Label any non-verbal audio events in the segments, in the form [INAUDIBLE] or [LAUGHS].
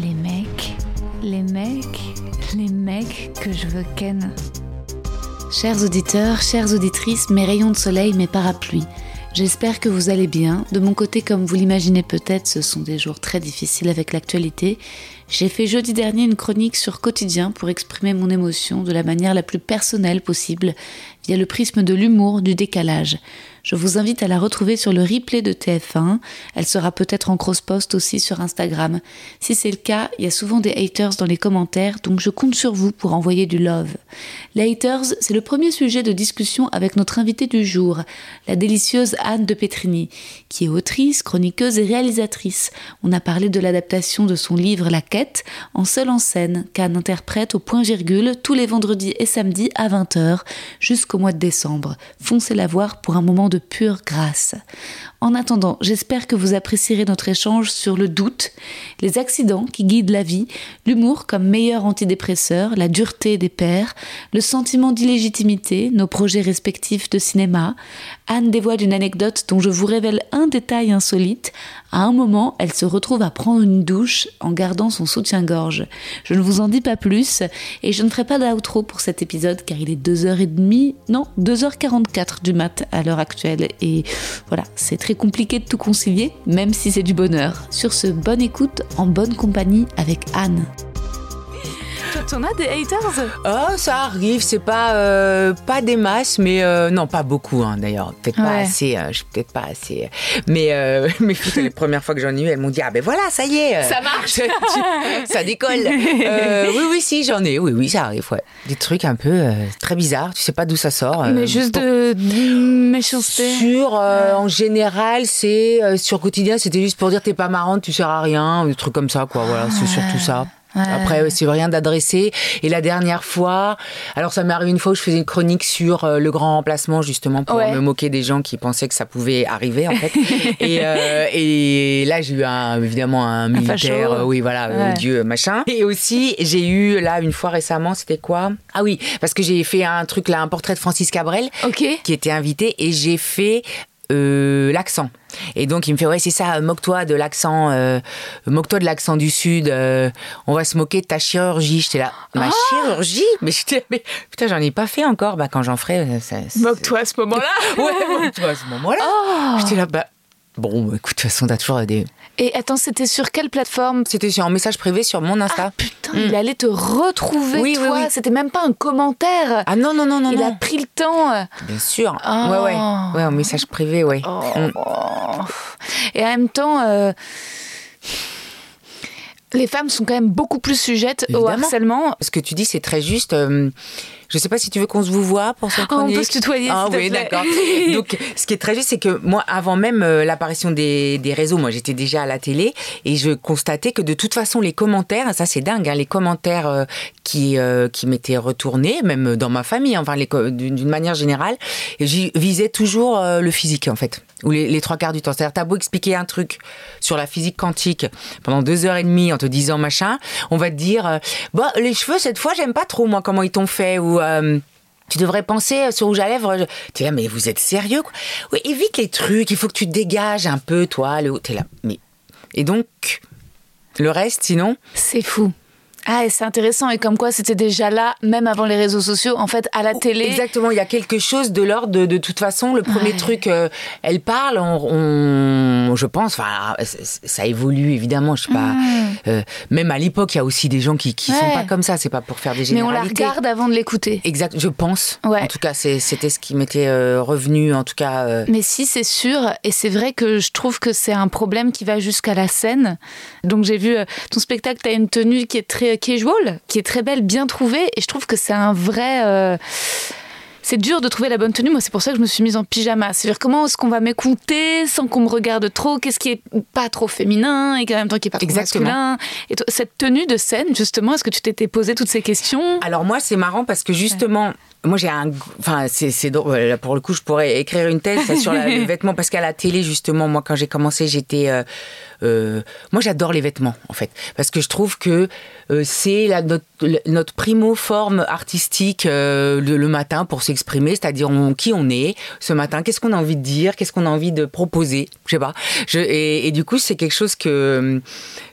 Les mecs, les mecs, les mecs que je veux ken. Chers auditeurs, chères auditrices, mes rayons de soleil, mes parapluies, j'espère que vous allez bien. De mon côté, comme vous l'imaginez peut-être, ce sont des jours très difficiles avec l'actualité. J'ai fait jeudi dernier une chronique sur quotidien pour exprimer mon émotion de la manière la plus personnelle possible, via le prisme de l'humour, du décalage. Je vous invite à la retrouver sur le replay de TF1. Elle sera peut-être en cross-post aussi sur Instagram. Si c'est le cas, il y a souvent des haters dans les commentaires, donc je compte sur vous pour envoyer du love. Les haters, c'est le premier sujet de discussion avec notre invitée du jour, la délicieuse Anne de Petrini, qui est autrice, chroniqueuse et réalisatrice. On a parlé de l'adaptation de son livre La Quête, en seule en scène, qu'Anne interprète au point-virgule tous les vendredis et samedis à 20h, jusqu'au mois de décembre. Foncez la voir pour un moment de pure grâce. En attendant, j'espère que vous apprécierez notre échange sur le doute, les accidents qui guident la vie, l'humour comme meilleur antidépresseur, la dureté des pères, le sentiment d'illégitimité, nos projets respectifs de cinéma. Anne dévoile une anecdote dont je vous révèle un détail insolite. À un moment, elle se retrouve à prendre une douche en gardant son soutien-gorge. Je ne vous en dis pas plus et je ne ferai pas d'outro pour cet épisode car il est 2h30, non, 2h44 du mat à l'heure actuelle et voilà, c'est très compliqué de tout concilier, même si c'est du bonheur. Sur ce, bonne écoute en bonne compagnie avec Anne. T'en as des haters? Oh, ça arrive, c'est pas euh, pas des masses, mais euh, non, pas beaucoup hein, d'ailleurs. Peut-être pas assez, euh, je suis peut-être pas assez. Mais euh, [LAUGHS] mais les premières fois que j'en ai eu, elles m'ont dit ah ben voilà, ça y est, euh, Ça marche. [LAUGHS] ça décolle. Oui oui si j'en ai, oui oui ça arrive, ouais. Des trucs un peu très bizarres, tu sais pas d'où ça sort. Mais juste pour- de, de méchanceté. Sur, en général, c'est sur quotidien, c'était juste pour dire t'es pas marrante, tu sers à rien, des trucs comme ça, quoi. Voilà, c'est surtout ça. Ouais. Après, c'est rien d'adressé. Et la dernière fois, alors ça m'est arrivé une fois où je faisais une chronique sur euh, le grand remplacement, justement, pour Ouais. me moquer des gens qui pensaient que ça pouvait arriver, en fait. [LAUGHS] et, euh, et là, j'ai eu un, évidemment un militaire, facho. euh, oui, voilà, euh, Ouais. Dieu, machin. Et aussi, j'ai eu, là, une fois récemment, c'était quoi? Ah oui, parce que j'ai fait un truc, là, un portrait de Francis Cabrel Ok. qui était invité et j'ai fait euh, l'accent. Et donc il me fait ouais c'est ça, moque-toi de l'accent, euh, moque-toi de l'accent du sud. euh, on va se moquer de ta chirurgie. J'étais là, ma chirurgie? Mais j'étais mais putain j'en ai pas fait encore. Bah quand j'en ferai, ça. Moque-toi à ce moment-là. [LAUGHS] Ouais, moque-toi à ce moment-là. J'étais là bah bon écoute de toute façon t'as toujours des. Et attends, c'était sur quelle plateforme? C'était sur un message privé sur mon Insta. Ah putain, il allait te retrouver, Oui, toi. oui. C'était même pas un commentaire. Ah non non non non il non. a pris le temps. Bien sûr. Oh. Ouais ouais ouais un message privé ouais. Oh. Mm. Et en même temps, euh, les femmes sont quand même beaucoup plus sujettes au harcèlement. Ce que tu dis, c'est très juste. Euh, je sais pas si tu veux qu'on se vous voit pour cette Oh, on chronique. peut se tutoyer, Ah oui, d'accord. [LAUGHS] Donc, ce qui est très juste, c'est que moi, avant même euh, l'apparition des, des réseaux, moi, j'étais déjà à la télé et je constatais que de toute façon, les commentaires, ça c'est dingue, hein, les commentaires euh, qui euh, qui m'étaient retournés, même dans ma famille, enfin, d'une manière générale, j'y visais toujours le physique, en fait, ou les, trois quarts du temps. C'est-à-dire, t'as beau expliquer un truc sur la physique quantique pendant deux heures et demie en te disant machin, on va te dire, euh, bah, les cheveux, cette fois, j'aime pas trop, moi, comment ils t'ont fait, ou... euh, tu devrais penser sur rouge à lèvres. T'es là, mais vous êtes sérieux quoi? Oui, évite les trucs. Il faut que tu te dégages un peu, toi. Le... T'es là, mais et donc le reste, sinon? C'est fou. Ah, et c'est intéressant. Et comme quoi, c'était déjà là, même avant les réseaux sociaux, en fait, à la télé. Exactement, il y a quelque chose de l'ordre de, de toute façon. Le premier Ouais. truc, euh, elle parle, on, on, je pense, enfin, ça évolue évidemment. Je sais pas. Euh, même à l'époque, il y a aussi des gens qui, qui sont pas comme ça. C'est pas pour faire des généralités. Mais on la regarde avant de l'écouter. Exact, je pense. En tout cas, c'était ce qui m'était euh, revenu. En tout cas. Mais si, c'est sûr. Et c'est vrai que je trouve que c'est un problème qui va jusqu'à la scène. Donc j'ai vu ton spectacle. Tu as une tenue qui est très casual, qui est très belle, bien trouvée. Et je trouve que c'est un vrai c'est dur de trouver la bonne tenue. Moi, c'est pour ça que je me suis mise en pyjama. C'est-à-dire comment est-ce qu'on va m'écouter sans qu'on me regarde trop? Qu'est-ce qui est pas trop féminin et en même temps qui est pas trop masculin? Et cette tenue de scène, justement, est-ce que tu t'étais posé toutes ces questions? Alors moi, c'est marrant parce que justement, moi j'ai un enfin c'est drôle. Pour le coup je pourrais écrire une thèse sur la, les [LAUGHS] vêtements parce qu'à la télé justement moi quand j'ai commencé j'étais euh, euh, moi j'adore les vêtements en fait. Parce que je trouve que euh, c'est notre, notre primo forme artistique le, le, matin pour s'exprimer c'est-à-dire qui on est ce matin qu'est-ce qu'on a envie de dire qu'est-ce qu'on a envie de proposer je sais pas. Je, et, et du coup c'est quelque chose que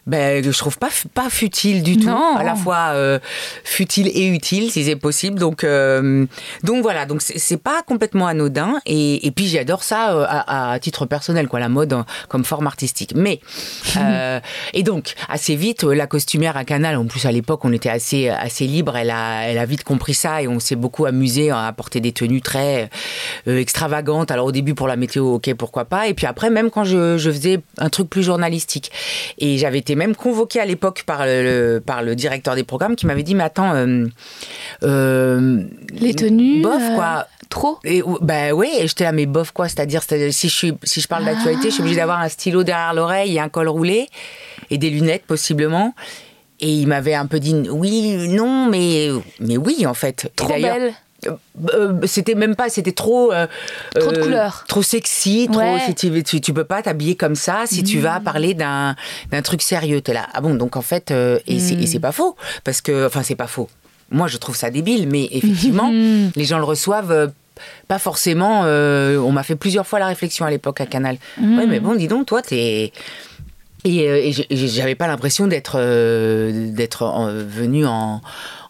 ben, je trouve pas, pas futile du tout. À la fois euh, futile et utile, si c'est possible. Donc, euh, donc voilà, donc c'est pas complètement anodin. Et, et puis j'adore ça euh, à, à, titre personnel, quoi, la mode comme forme artistique. Mais, [LAUGHS] et donc, assez vite, la costumière à Canal, en plus à l'époque, on était assez, assez libre, elle a, elle a vite compris ça et on s'est beaucoup amusé à porter des tenues très extravagantes. Alors au début pour la météo, ok, pourquoi pas. Et puis après, même quand je, je faisais un truc plus journalistique. Et j'avais été même convoqué à l'époque par le, par le directeur des programmes qui m'avait dit Mais attends. Euh, euh, les tenues Bof, quoi. Euh, trop et, Ben oui, j'étais là, mais bof, quoi. C'est-à-dire, si je, suis, si je parle d'actualité, je suis obligée d'avoir un stylo derrière l'oreille et un col roulé et des lunettes, possiblement. Et il m'avait un peu dit oui, non, mais, mais oui, en fait. Trop belle euh, euh, c'était même pas, c'était trop. Euh, trop de couleurs. Trop sexy, trop. tu, tu, peux pas t'habiller comme ça si tu vas mm. parler d'un truc sérieux. T'es là. Ah bon, donc en fait, et mm. c'est pas faux. Parce que, enfin, c'est pas faux. Moi, je trouve ça débile, mais effectivement, les gens le reçoivent pas forcément. on m'a fait plusieurs fois la réflexion à l'époque à Canal. Mm. Ouais, mais bon, dis donc, toi, t'es. Et, et j'avais pas l'impression d'être d'être venu en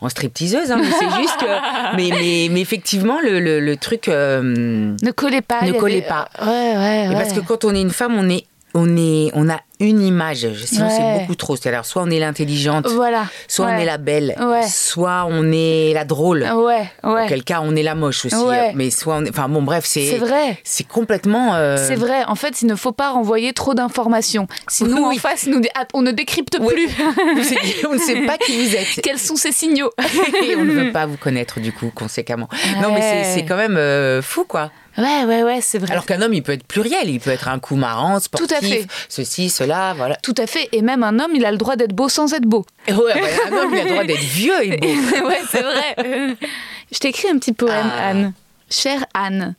en stripteaseuse, hein, mais c'est juste que. [LAUGHS] Mais, mais, mais, effectivement, le, le, truc. Euh, ne collait pas. Ne collait pas. Ouais, ouais, ouais. Parce que quand on est une femme, on est on, est, on a une image, sinon c'est beaucoup trop. C'est-à-dire, soit on est l'intelligente, voilà. soit on est la belle, soit on est la drôle. Ouais, ouais. quel cas, on est la moche aussi. Mais soit on est... Enfin bon, bref, c'est. C'est vrai. C'est complètement. Euh, c'est vrai. En fait, il ne faut pas renvoyer trop d'informations. Si nous, [LAUGHS] en face, nous, on ne décrypte plus. [LAUGHS] on ne sait pas qui vous êtes. [LAUGHS] Quels sont ces signaux Et on ne veut pas vous connaître, du coup, conséquemment. Non, mais c'est quand même euh, fou, quoi. Ouais, ouais, ouais, c'est vrai. Alors qu'un homme, il peut être pluriel, il peut être un coup marrant, sportif, Tout à fait. ceci, cela, voilà. Tout à fait. Et même un homme, il a le droit d'être beau sans être beau. Ouais, un homme, il a le droit d'être vieux et beau. [LAUGHS] ouais, c'est vrai. Je t'écris un petit poème, ah. Anne. Chère Anne,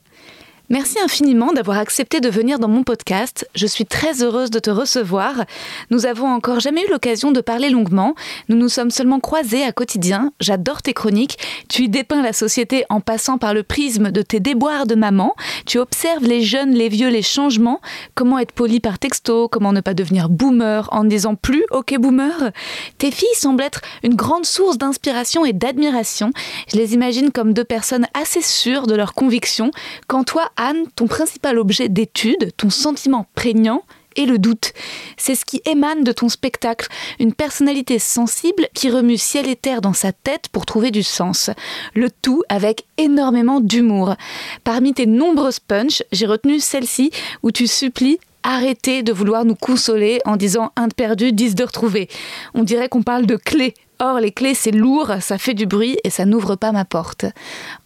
Merci infiniment d'avoir accepté de venir dans mon podcast. Je suis très heureuse de te recevoir. Nous avons encore jamais eu l'occasion de parler longuement. Nous nous sommes seulement croisés à quotidien. J'adore tes chroniques. Tu y dépeins la société en passant par le prisme de tes déboires de maman. Tu observes les jeunes, les vieux, les changements. Comment être poli par texto, comment ne pas devenir boomer en ne disant plus OK boomer. Tes filles semblent être une grande source d'inspiration et d'admiration. Je les imagine comme deux personnes assez sûres de leurs convictions. Quand toi, Anne, ton principal objet d'étude, ton sentiment prégnant, est le doute. C'est ce qui émane de ton spectacle, une personnalité sensible qui remue ciel et terre dans sa tête pour trouver du sens. Le tout avec énormément d'humour. Parmi tes nombreuses punches, j'ai retenu celle-ci où tu supplies arrêter de vouloir nous consoler en disant un de perdu, dix de retrouvé. On dirait qu'on parle de clés Or, les clés, c'est lourd, ça fait du bruit et ça n'ouvre pas ma porte.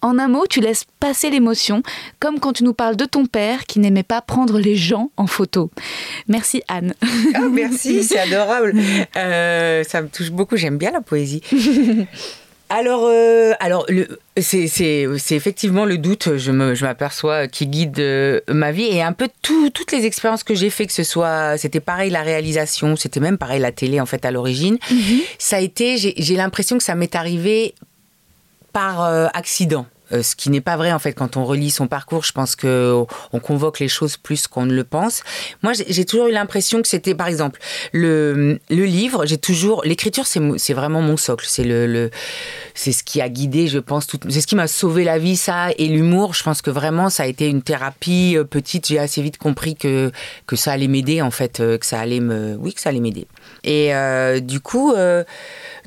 En un mot, tu laisses passer l'émotion, comme quand tu nous parles de ton père qui n'aimait pas prendre les gens en photo. Merci Anne. Ah, merci, c'est [LAUGHS] adorable. Euh, ça me touche beaucoup, j'aime bien la poésie. [LAUGHS] Alors, euh, alors c'est effectivement le doute, je m'aperçois, qui guide euh, ma vie et un peu toutes les expériences que j'ai fait, que ce soit, c'était pareil la réalisation, c'était même pareil la télé en fait à l'origine. Mhm. Ça a été, j'ai l'impression que ça m'est arrivé par euh, accident. Euh, ce qui n'est pas vrai en fait quand on relit son parcours. Je pense que on convoque les choses plus qu'on ne le pense. Moi, j'ai toujours eu l'impression que c'était, par exemple, le, le livre. J'ai toujours l'écriture, c'est vraiment mon socle. C'est le, c'est ce qui a guidé, je pense. C'est ce qui m'a sauvé la vie, ça et l'humour. Je pense que vraiment, ça a été une thérapie euh, petite. J'ai assez vite compris que que ça allait m'aider en fait, euh, que ça allait me, oui, que ça allait m'aider. Et du coup.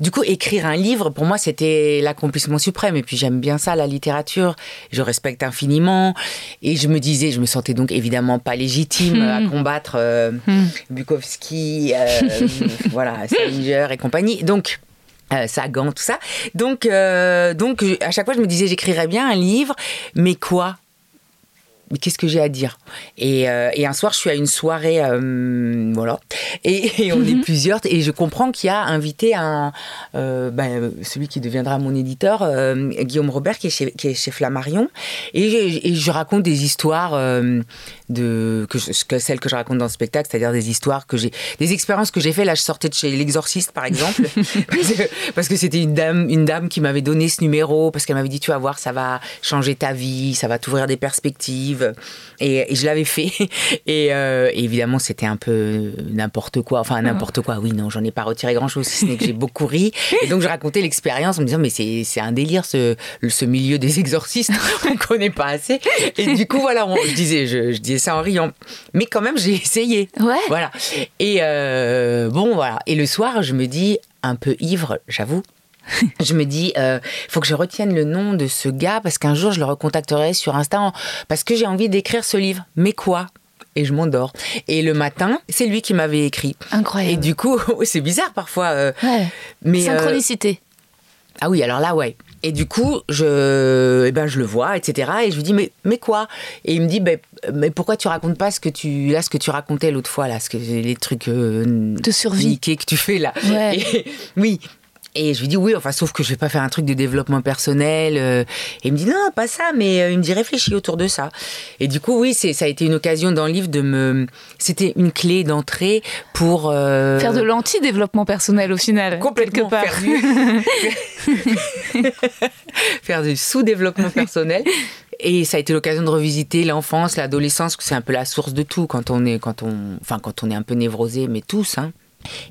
Du coup, écrire un livre, pour moi, c'était l'accomplissement suprême. Et puis, j'aime bien ça, la littérature. Je respecte infiniment. Et je me disais, je me sentais donc évidemment pas légitime à hmm. combattre euh, hmm. Bukowski, euh, [LAUGHS] voilà, Salinger et compagnie. Donc, euh, Sagan, tout ça. Donc, donc, à chaque fois, je me disais, j'écrirais bien un livre, mais quoi? Qu'est-ce que j'ai à dire? Et, euh, et, un soir, je suis à une soirée, euh, voilà, et, on est mhm. plusieurs, et je comprends qu'il y a invité un, euh, ben, celui qui deviendra mon éditeur, Guillaume Robert, qui est chez, qui est chez Flammarion, et, et, je raconte des histoires de que, que celles que je raconte dans le spectacle, c'est-à-dire des histoires que j'ai, des expériences que j'ai fait. Là, je sortais de chez l'exorciste, par exemple, [LAUGHS] parce que c'était une dame, une dame qui m'avait donné ce numéro parce qu'elle m'avait dit, tu vas voir, ça va changer ta vie, ça va t'ouvrir des perspectives. Et, je l'avais fait. [LAUGHS] Euh, et, évidemment, c'était un peu n'importe quoi. Enfin, n'importe quoi. Oui, non, j'en ai pas retiré grand-chose, si ce n'est que j'ai beaucoup ri. Et donc, je racontais l'expérience en me disant, mais c'est un délire, ce, ce milieu des exorcistes. [LAUGHS] On connaît pas assez. Et du coup, voilà, je disais, je, je disais ça en riant. Mais quand même, j'ai essayé. Ouais. Voilà. Et euh, bon, voilà. Et le soir, je me dis, un peu ivre, j'avoue, [LAUGHS] je me dis, il euh, faut que je retienne le nom de ce gars parce qu'un jour je le recontacterai sur Insta parce que j'ai envie d'écrire ce livre. Mais quoi? Et je m'endors. Et le matin, c'est lui qui m'avait écrit. Incroyable. Et du coup, [LAUGHS] c'est bizarre parfois. Euh, ouais. Mais synchronicité. Ah oui, alors là, ouais. Et du coup, je, eh ben, je le vois, etc. Et je lui dis, mais, mais quoi? Et il me dit, ben, mais pourquoi tu racontes pas ce que tu, là, ce que tu racontais l'autre fois, là, ce que, les trucs euh, de survie que tu fais là? [LAUGHS] oui. Et je lui dis oui, enfin sauf que je vais pas faire un truc de développement personnel. Euh. et il me dit non, pas ça, mais euh, il me dit réfléchis autour de ça. Et du coup oui, c'est ça a été une occasion dans le livre de me, c'était une clé d'entrée pour faire de l'anti-développement personnel au final. Complètement quelque [LAUGHS] faire du sous-développement personnel. Et ça a été l'occasion de revisiter l'enfance, l'adolescence, que c'est un peu la source de tout quand on est, quand on, enfin, quand on est un peu névrosé, mais tous, hein.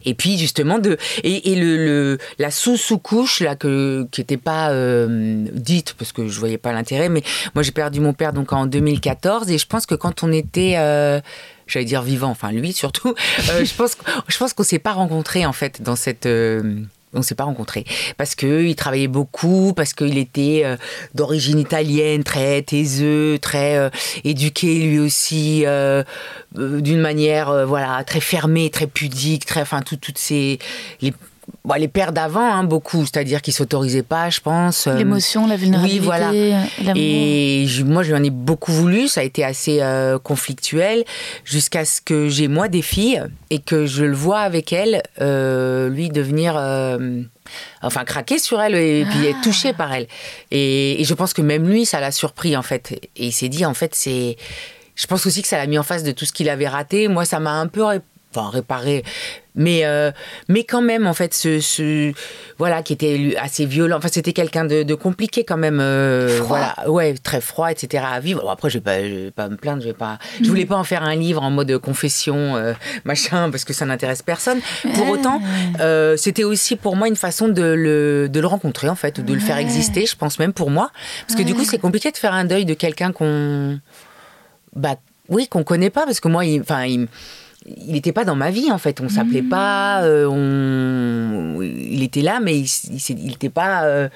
Et puis justement de et, le, la sous sous couche là que qui n'était pas euh, dite parce que je voyais pas l'intérêt mais moi j'ai perdu mon père donc en 2014 et je pense que quand on était euh, j'allais dire vivant enfin lui surtout euh, je pense je pense qu'on s'est pas rencontrés en fait dans cette on s'est pas rencontrés. Parce que il travaillait beaucoup, parce qu'il était euh, d'origine italienne, très taiseux, très euh, éduqué lui aussi, euh, d'une manière voilà très fermée, très pudique, très enfin toutes ces les pères d'avant, hein, beaucoup, c'est-à-dire qu'ils s'autorisaient pas, je pense. Euh, L'émotion, la vulnérabilité. Oui, voilà. Et moi, je lui en ai beaucoup voulu. Ça a été assez euh, conflictuel jusqu'à ce que j'ai moi des filles et que je le vois avec elles, euh, lui devenir enfin craquer sur elle et puis être touché par elle. Et, et, je pense que même lui, ça l'a surpris en fait. Et il s'est dit en fait c'est. Je pense aussi que ça l'a mis en face de tout ce qu'il avait raté. Moi, ça m'a un peu enfin réparé mais euh, mais quand même en fait ce, ce, voilà qui était assez violent. Enfin c'était quelqu'un de, compliqué quand même euh, voilà. Ouais très froid etc à vivre. Après je vais pas vais pas me plaindre je vais pas je voulais pas en faire un livre en mode confession euh, machin parce que ça n'intéresse personne. Pour autant c'était aussi pour moi une façon de le, de le rencontrer en fait de le faire exister je pense même pour moi. Parce que du coup c'est compliqué de faire un deuil de quelqu'un qu'on bah oui qu'on connaît pas parce que moi enfin il il n'était pas dans ma vie en fait. On s'appelait mmh. pas, euh, on... il était là, mais il n'était pas euh,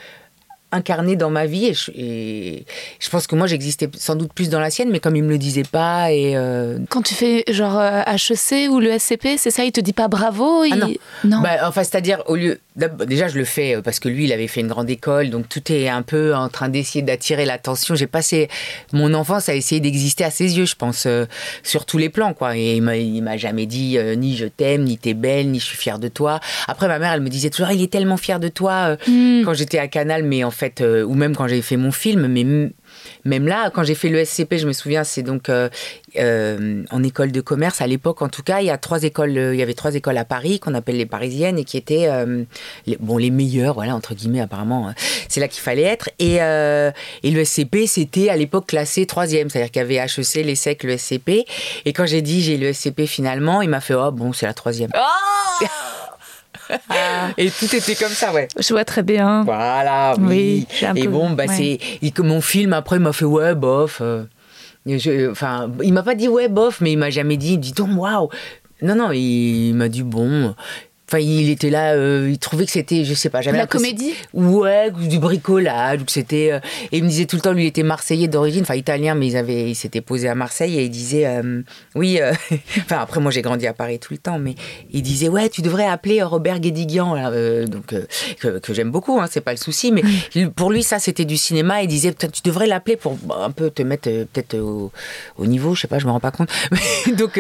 incarné dans ma vie et je, pense que moi j'existais sans doute plus dans la sienne mais comme il me le disait pas et euh, quand tu fais genre HEC euh, ou le SCP c'est ça il te dit pas bravo ah non, Bah, enfin c'est-à-dire au lieu déjà je le fais euh, parce que lui il avait fait une grande école donc tout est un peu en train d'essayer d'attirer l'attention. J'ai passé mon enfance à essayer d'exister à ses yeux je pense sur tous les plans quoi. Et il m'a jamais dit ni je t'aime ni t'es belle ni je suis fière de toi. Après ma mère elle me disait toujours il est tellement fier de toi hmm. quand j'étais à Canal mais en fait, euh, ou même quand j'ai fait mon film, mais même là, quand j'ai fait le SCP, je me souviens, c'est donc euh, euh, en école de commerce à l'époque, en tout cas, il y a trois écoles, il y avait trois écoles à Paris qu'on appelle les parisiennes et qui étaient les, bon les meilleures, voilà entre guillemets apparemment, hein. c'est là qu'il fallait être. Et, et le SCP, c'était à l'époque classé troisième, c'est-à-dire qu'il y avait HEC, l'ESSEC, le SCP. Et quand j'ai dit j'ai le SCP finalement, il m'a fait oh bon c'est la troisième. Oh [LAUGHS] et tout était comme ça, ouais. Je vois très bien. Voilà, oui. et bon, bah, c'est. Mon film, après, il m'a fait, ouais, bof. Euh, enfin, il m'a pas dit, ouais, bof, mais il m'a jamais dit, dis donc, waouh. Non, non, il m'a dit, bon. Enfin, il était là, euh, il trouvait que c'était, je sais pas, jamais. La comédie Ouais, du bricolage, ou que c'était. Euh, et il me disait tout le temps, lui, il était marseillais d'origine, enfin italien, mais ils avaient, il s'était posé à Marseille et il disait, euh, oui. [LAUGHS] enfin, après, moi, j'ai grandi à Paris tout le temps, mais il disait, ouais, tu devrais appeler Robert Guédiguian, donc que, j'aime beaucoup, hein, c'est pas le souci, mais [LAUGHS] pour lui, ça, c'était du cinéma. Il disait, tu devrais l'appeler pour bah, un peu te mettre peut-être au, niveau, je sais pas, je me rends pas compte. [LAUGHS] donc.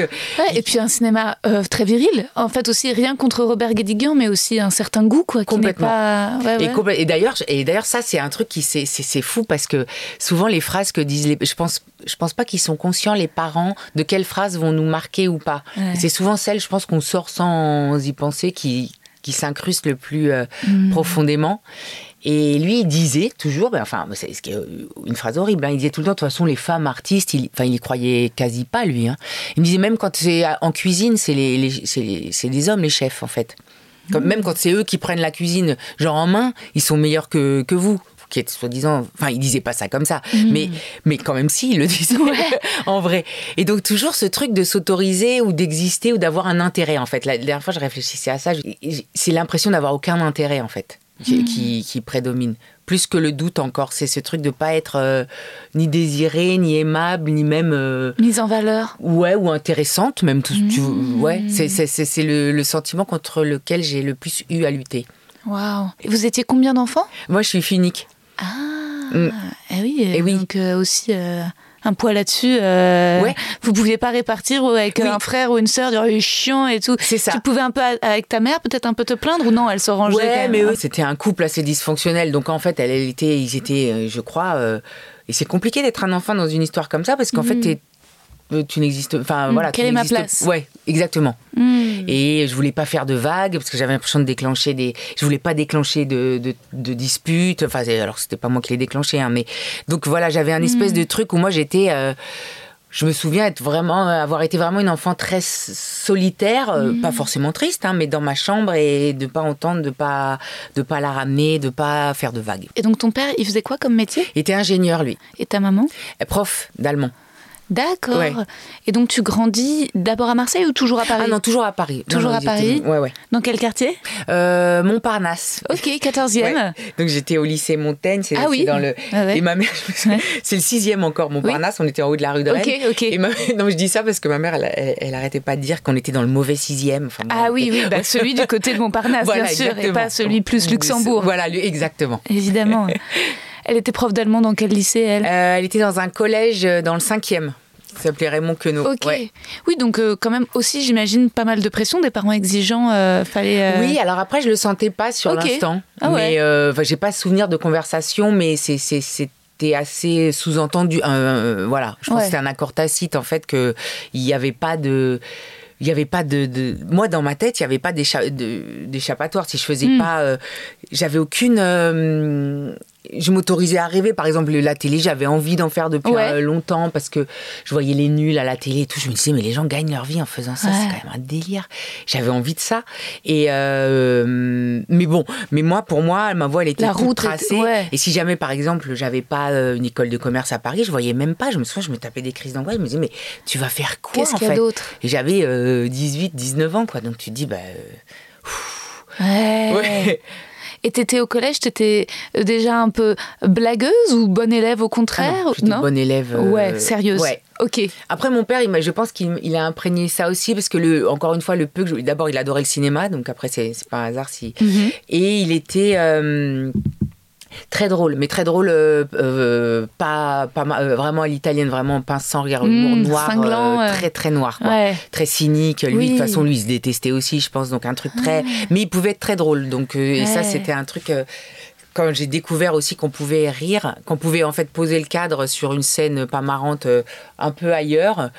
et puis un cinéma très viril, en fait aussi, rien contre Robert Robert mais aussi un certain goût, quoi. Complètement. Pas... Et, d'ailleurs, et d'ailleurs, ça, c'est un truc qui c'est fou parce que souvent les phrases que disent les, je pense, je pense pas qu'ils sont conscients les parents de quelles phrases vont nous marquer ou pas. C'est souvent celles, je pense, qu'on sort sans y penser, qui qui s'incrustent le plus euh, mm. profondément. Et lui, il disait toujours, ben, enfin, c'est une phrase horrible, hein, il disait tout le temps, de toute façon, les femmes artistes, il, enfin, il y croyait quasi pas, lui. Hein. Il me disait même quand c'est en cuisine, c'est les, les, hommes, les chefs, en fait. Même quand c'est eux qui prennent la cuisine, genre en main, ils sont meilleurs que, que vous qui est soi-disant, enfin, il disait pas ça comme ça, mm. mais, mais quand même si, il le disait [LAUGHS] en vrai. Et donc toujours ce truc de s'autoriser ou d'exister ou d'avoir un intérêt en fait. La, dernière fois, je réfléchissais à ça, c'est l'impression d'avoir aucun intérêt en fait qui, qui, prédomine. Plus que le doute encore, c'est ce truc de pas être euh, ni désiré, ni aimable, ni même euh, mise en valeur. Ouais, ou intéressante, même tout. Mmh. ouais, c'est le, le, sentiment contre lequel j'ai le plus eu à lutter. Waouh. Vous étiez combien d'enfants? Moi, je suis finique. Ah, mm. eh oui. Et oui. Donc euh, aussi un poids là-dessus. Euh, ouais. Vous pouviez pas répartir avec un frère ou une sœur, dire chiant et tout. C'est ça. Tu pouvais un peu avec ta mère peut-être un peu te plaindre ou non Elle se rangeait. Ouais, mais eux, c'était un couple assez dysfonctionnel. Donc en fait, elle, était, ils étaient, euh, je crois. Euh, et c'est compliqué d'être un enfant dans une histoire comme ça parce qu'en fait, mhm. Tu n'existes. Enfin mhm. voilà. Quelle est ma place Ouais, exactement. Mhm. Et je voulais pas faire de vagues parce que j'avais l'impression de déclencher des. Je voulais pas déclencher de, de, disputes. Enfin, alors c'était pas moi qui l'ai déclenché, hein, mais donc voilà, j'avais un espèce de truc où moi j'étais. Euh, je me souviens être vraiment, avoir été vraiment une enfant très solitaire, euh, pas forcément triste, hein, mais dans ma chambre et de pas entendre, de pas, de pas la ramener, de pas faire de vagues. Et donc ton père, il faisait quoi comme métier? Il était ingénieur lui. Et ta maman? Prof d'allemand. D'accord. Et donc tu grandis d'abord à Marseille ou toujours à ah Paris Ah non, toujours à Paris. Toujours à Paris ouais, ouais. Dans quel quartier euh, Montparnasse. Ok, 14e. Donc j'étais au lycée Montaigne, c'est ah oui. dans le... Ah. Et ma mère, c'est le 6e encore, Montparnasse, on était en haut de la rue de Rennes. Ok, ok. Et je dis ça parce que ma mère, elle, elle, elle arrêtait pas de dire qu'on était dans le mauvais 6e. Enfin, ah oui, oui, bah, celui du côté de Montparnasse, [LAUGHS] bien sûr, et pas celui plus Luxembourg. Voilà, exactement. Évidemment. [LAUGHS] Elle était prof d'allemand dans quel lycée, elle? Euh, elle était dans un collège euh, dans le 5e. Il s'appelait Raymond Queneau. Okay. Oui, donc euh, quand même aussi, j'imagine, pas mal de pression des parents exigeants. Euh, fallait. Euh, oui, alors après, je ne le sentais pas sur okay. l'instant. Ah ouais. J'ai pas souvenir de conversation, mais c'était assez sous-entendu. voilà, je pense c'était un accord tacite en fait que il n'y avait pas de il n'y avait pas de, moi dans ma tête il n'y avait pas d'échappatoire si je faisais hmm. pas j'avais aucune je m'autorisais à rêver. Par exemple, la télé, j'avais envie d'en faire depuis euh, longtemps parce que je voyais les nuls à la télé et tout. Je me disais, mais les gens gagnent leur vie en faisant ça, c'est quand même un délire. J'avais envie de ça. Et euh, mais bon, mais moi, pour moi, ma voie, elle était la toute tracée. Et si jamais, par exemple, j'avais pas euh, une école de commerce à Paris, je voyais même pas. Je me souviens, je me tapais des crises d'angoisse. Je me disais, mais tu vas faire quoi Qu'est-ce qu'il y a d'autre? Et j'avais 18, 19 ans, quoi. Donc tu te dis, bah. ouais. Et t'étais au collège, t'étais euh, déjà un peu blagueuse ou bonne élève au contraire ah non, bonne élève. Euh, ouais, sérieuse. Ouais. Ok. Après, mon père, il, je pense qu'il a imprégné ça aussi parce que, le, encore une fois, le peu que d'abord, il adorait le cinéma, donc après, c'est pas un hasard si. Mhm. Et il était. Euh, Très drôle, mais très drôle, euh, euh, pas, pas euh, vraiment à l'italienne, vraiment pince sans regard, mmh, noir, très très noir, très cynique. Lui, de toute façon, lui, il se détestait aussi, je pense, donc un truc très. Ah. Mais il pouvait être très drôle, donc et ça, c'était un truc quand j'ai découvert aussi qu'on pouvait rire, qu'on pouvait en fait poser le cadre sur une scène pas marrante euh, un peu ailleurs,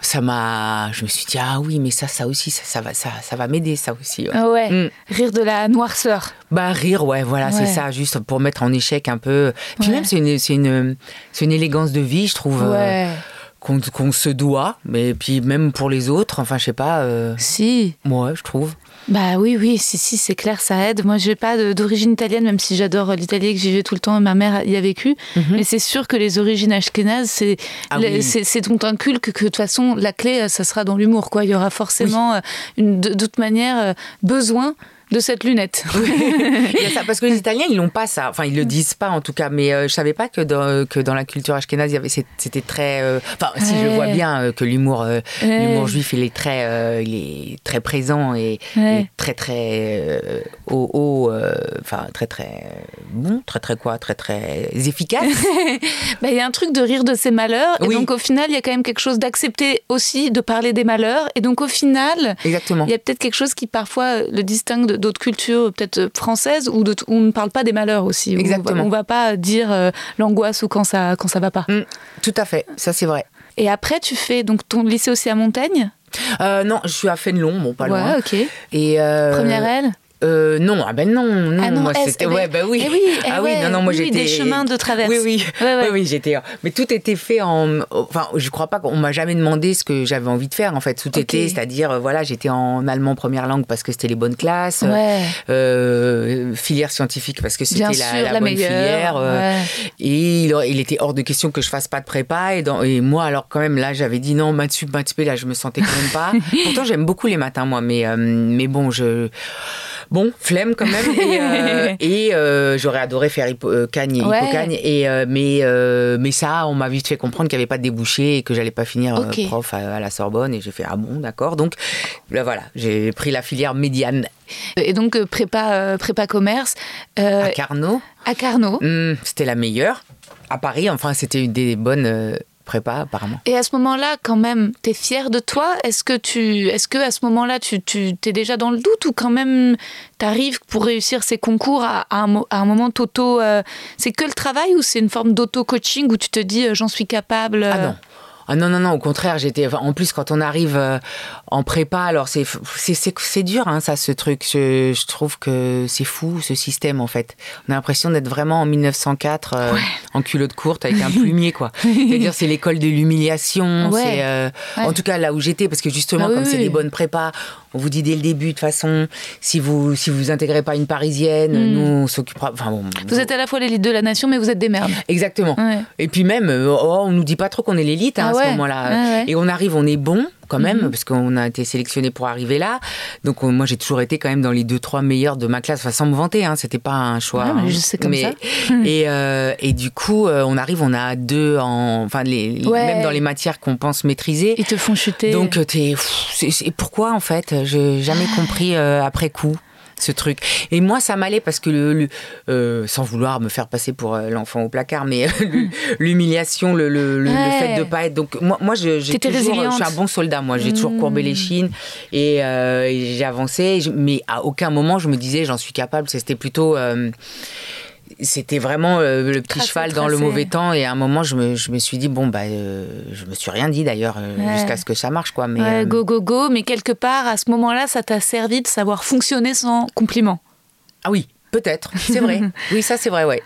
ça m'a. Je me suis dit ah oui, mais ça, ça aussi, ça, ça va, ça, ça va m'aider, ça aussi. ouais. Ah ouais, Mm. rire de la noirceur. Bah rire, ouais, voilà, Ouais. c'est ça, juste pour mettre en échec un peu. Puis Ouais. même c'est une, c'est une, c'est une élégance de vie, je trouve, euh, qu'on se doit. Mais puis même pour les autres, enfin je sais pas, euh, Si. moi je trouve. Bah oui, oui, si, si, c'est clair, ça aide. Moi, j'ai pas de- d'origine italienne, même si j'adore l'Italie et que j'y vais tout le temps, et ma mère y a vécu. Mais c'est sûr que les origines ashkénazes, c'est Ah oui. c'est un culte que, de toute façon, la clé, euh, ça sera dans l'humour. quoi. Il y aura forcément, euh, une, de, de toute manière, euh, besoin de cette lunette. [LAUGHS] Il y a ça, parce que les Italiens ils l'ont pas ça, enfin ils le disent pas en tout cas, mais euh, je savais pas que dans, que dans la culture ashkénaze c'était très, euh, enfin si je vois bien euh, que l'humour euh, l'humour juif il est très euh, il est très présent et, Ouais. et très très euh, haut, haut, euh, enfin très très bon, très très quoi, très très efficace. [LAUGHS] Bah, Il y a un truc de rire de ses malheurs. Et donc, au final, il y a quand même quelque chose d'accepter aussi de parler des malheurs. Et donc, au final, il y a peut-être quelque chose qui parfois euh, le distingue de- d'autres cultures, peut-être euh, françaises, où, où on ne parle pas des malheurs aussi. Exactement. On on va pas dire euh, l'angoisse ou quand ça, quand ça va pas. Mm, tout à fait, ça c'est vrai. Et après, tu fais donc ton lycée aussi à Montaigne? Euh, non, je suis à Fénelon, bon pas ouais, loin. ok. Et euh, Première aile. Euh, non, ah ben non, non, Ah non, moi c'était ouais, bah oui. eh oui, eh ah oui, ouais, non non, moi oui, j'étais des chemins de traverse. Oui oui. Ouais, ouais. Oui oui, j'étais mais tout était fait en enfin, je crois pas qu'on m'a jamais demandé ce que j'avais envie de faire en fait, tout Ok. était, c'est-à-dire euh, voilà, j'étais en allemand première langue parce que c'était les bonnes classes. Ouais. euh, filière scientifique parce que c'était la, sûr, la la, bonne meilleure. filière. euh. Et il, il était hors de question que je fasse pas de prépa. Et, dans- et moi, alors quand même, là, j'avais dit non, maths sup, maths là, je me sentais quand même pas. [LAUGHS] Pourtant, j'aime beaucoup les matins, moi. Mais, euh, mais bon, je... Bon, flemme quand même. Et, euh, [LAUGHS] et, euh, j'aurais adoré faire hippo, euh, Cagne et Ouais. Hippocagne. Et, mais, mais ça, on m'a vite fait comprendre qu'il n'y avait pas de débouché et que j'allais pas finir prof à, à la Sorbonne. Et j'ai fait, ah bon, d'accord. Donc, là, voilà, j'ai pris la filière médiane Et donc prépa, prépa commerce à Carnot. à Carnot. Hum, c'était la meilleure. À Paris, enfin, c'était une des bonnes apparemment. Et à ce moment-là, quand même, t'es fier de toi? Est-ce que tu, est-ce que à ce moment-là, tu, tu t'es déjà dans le doute ou quand même t'arrives pour réussir ces concours à, à un, mo- à un moment t'auto, euh, c'est que le travail ou c'est une forme d'auto-coaching où tu te dis euh, j'en suis capable Ah euh, non. Ah non, non, non, au contraire, j'étais. enfin, En plus, quand on arrive euh, en prépa, alors c'est c'est- dur, hein, ça, ce truc. Je, je trouve que c'est fou, ce système, en fait. On a l'impression d'être vraiment en 1904, euh, en culotte courte, avec un plumier, quoi. [LAUGHS] C'est-à-dire, c'est l'école de l'humiliation. Ouais. c'est euh, Ouais. En tout cas, là où j'étais, parce que justement, Ah oui, comme c'est des bonnes prépas, on vous dit dès le début, de toute façon, si vous si vous intégrez pas une parisienne, Mm. nous, on s'occupera. Enfin, bon, Vous êtes à la fois l'élite de la nation, mais vous êtes des merdes. Exactement. Ouais. Et puis même, euh, oh, on nous dit pas trop qu'on est l'élite hein, Ah à ouais. ce moment-là. Ouais. Et on arrive, on est bon quand même, Mhm. parce qu'on a été sélectionné pour arriver là. Donc on- moi j'ai toujours été quand même dans les deux trois meilleurs de ma classe, enfin sans me vanter, hein, c'était pas un choix. Ouais, mais hein. je sais comme ça. [LAUGHS] [LAUGHS] et, euh, et du coup, euh, on arrive, on a deux en, enfin les, Ouais. même dans les matières qu'on pense maîtriser. Ils te font chuter. Donc euh, t'es, pourquoi en fait? J'ai jamais compris euh, après coup ce truc. Et moi ça m'allait parce que le, le- euh, sans vouloir me faire passer pour euh, l'enfant au placard, mais le- l'humiliation, le, fait de pas être. Donc moi, moi je, j'ai suis un bon soldat. Moi j'ai toujours courbé les chines et, euh, et j'ai avancé. mais à aucun moment je me disais j'en suis capable. C'était plutôt euh, c'était vraiment euh, le petit Tracé, cheval dans le mauvais temps. Et à un moment je me, je me suis dit bon bah euh, je me suis rien dit d'ailleurs euh, Ouais. jusqu'à ce que ça marche quoi. Mais Ouais, euh, go go go, mais quelque part à ce moment-là, ça t'a servi de savoir fonctionner sans compliment. ah oui peut-être. C'est vrai. [LAUGHS] Oui ça c'est vrai ouais.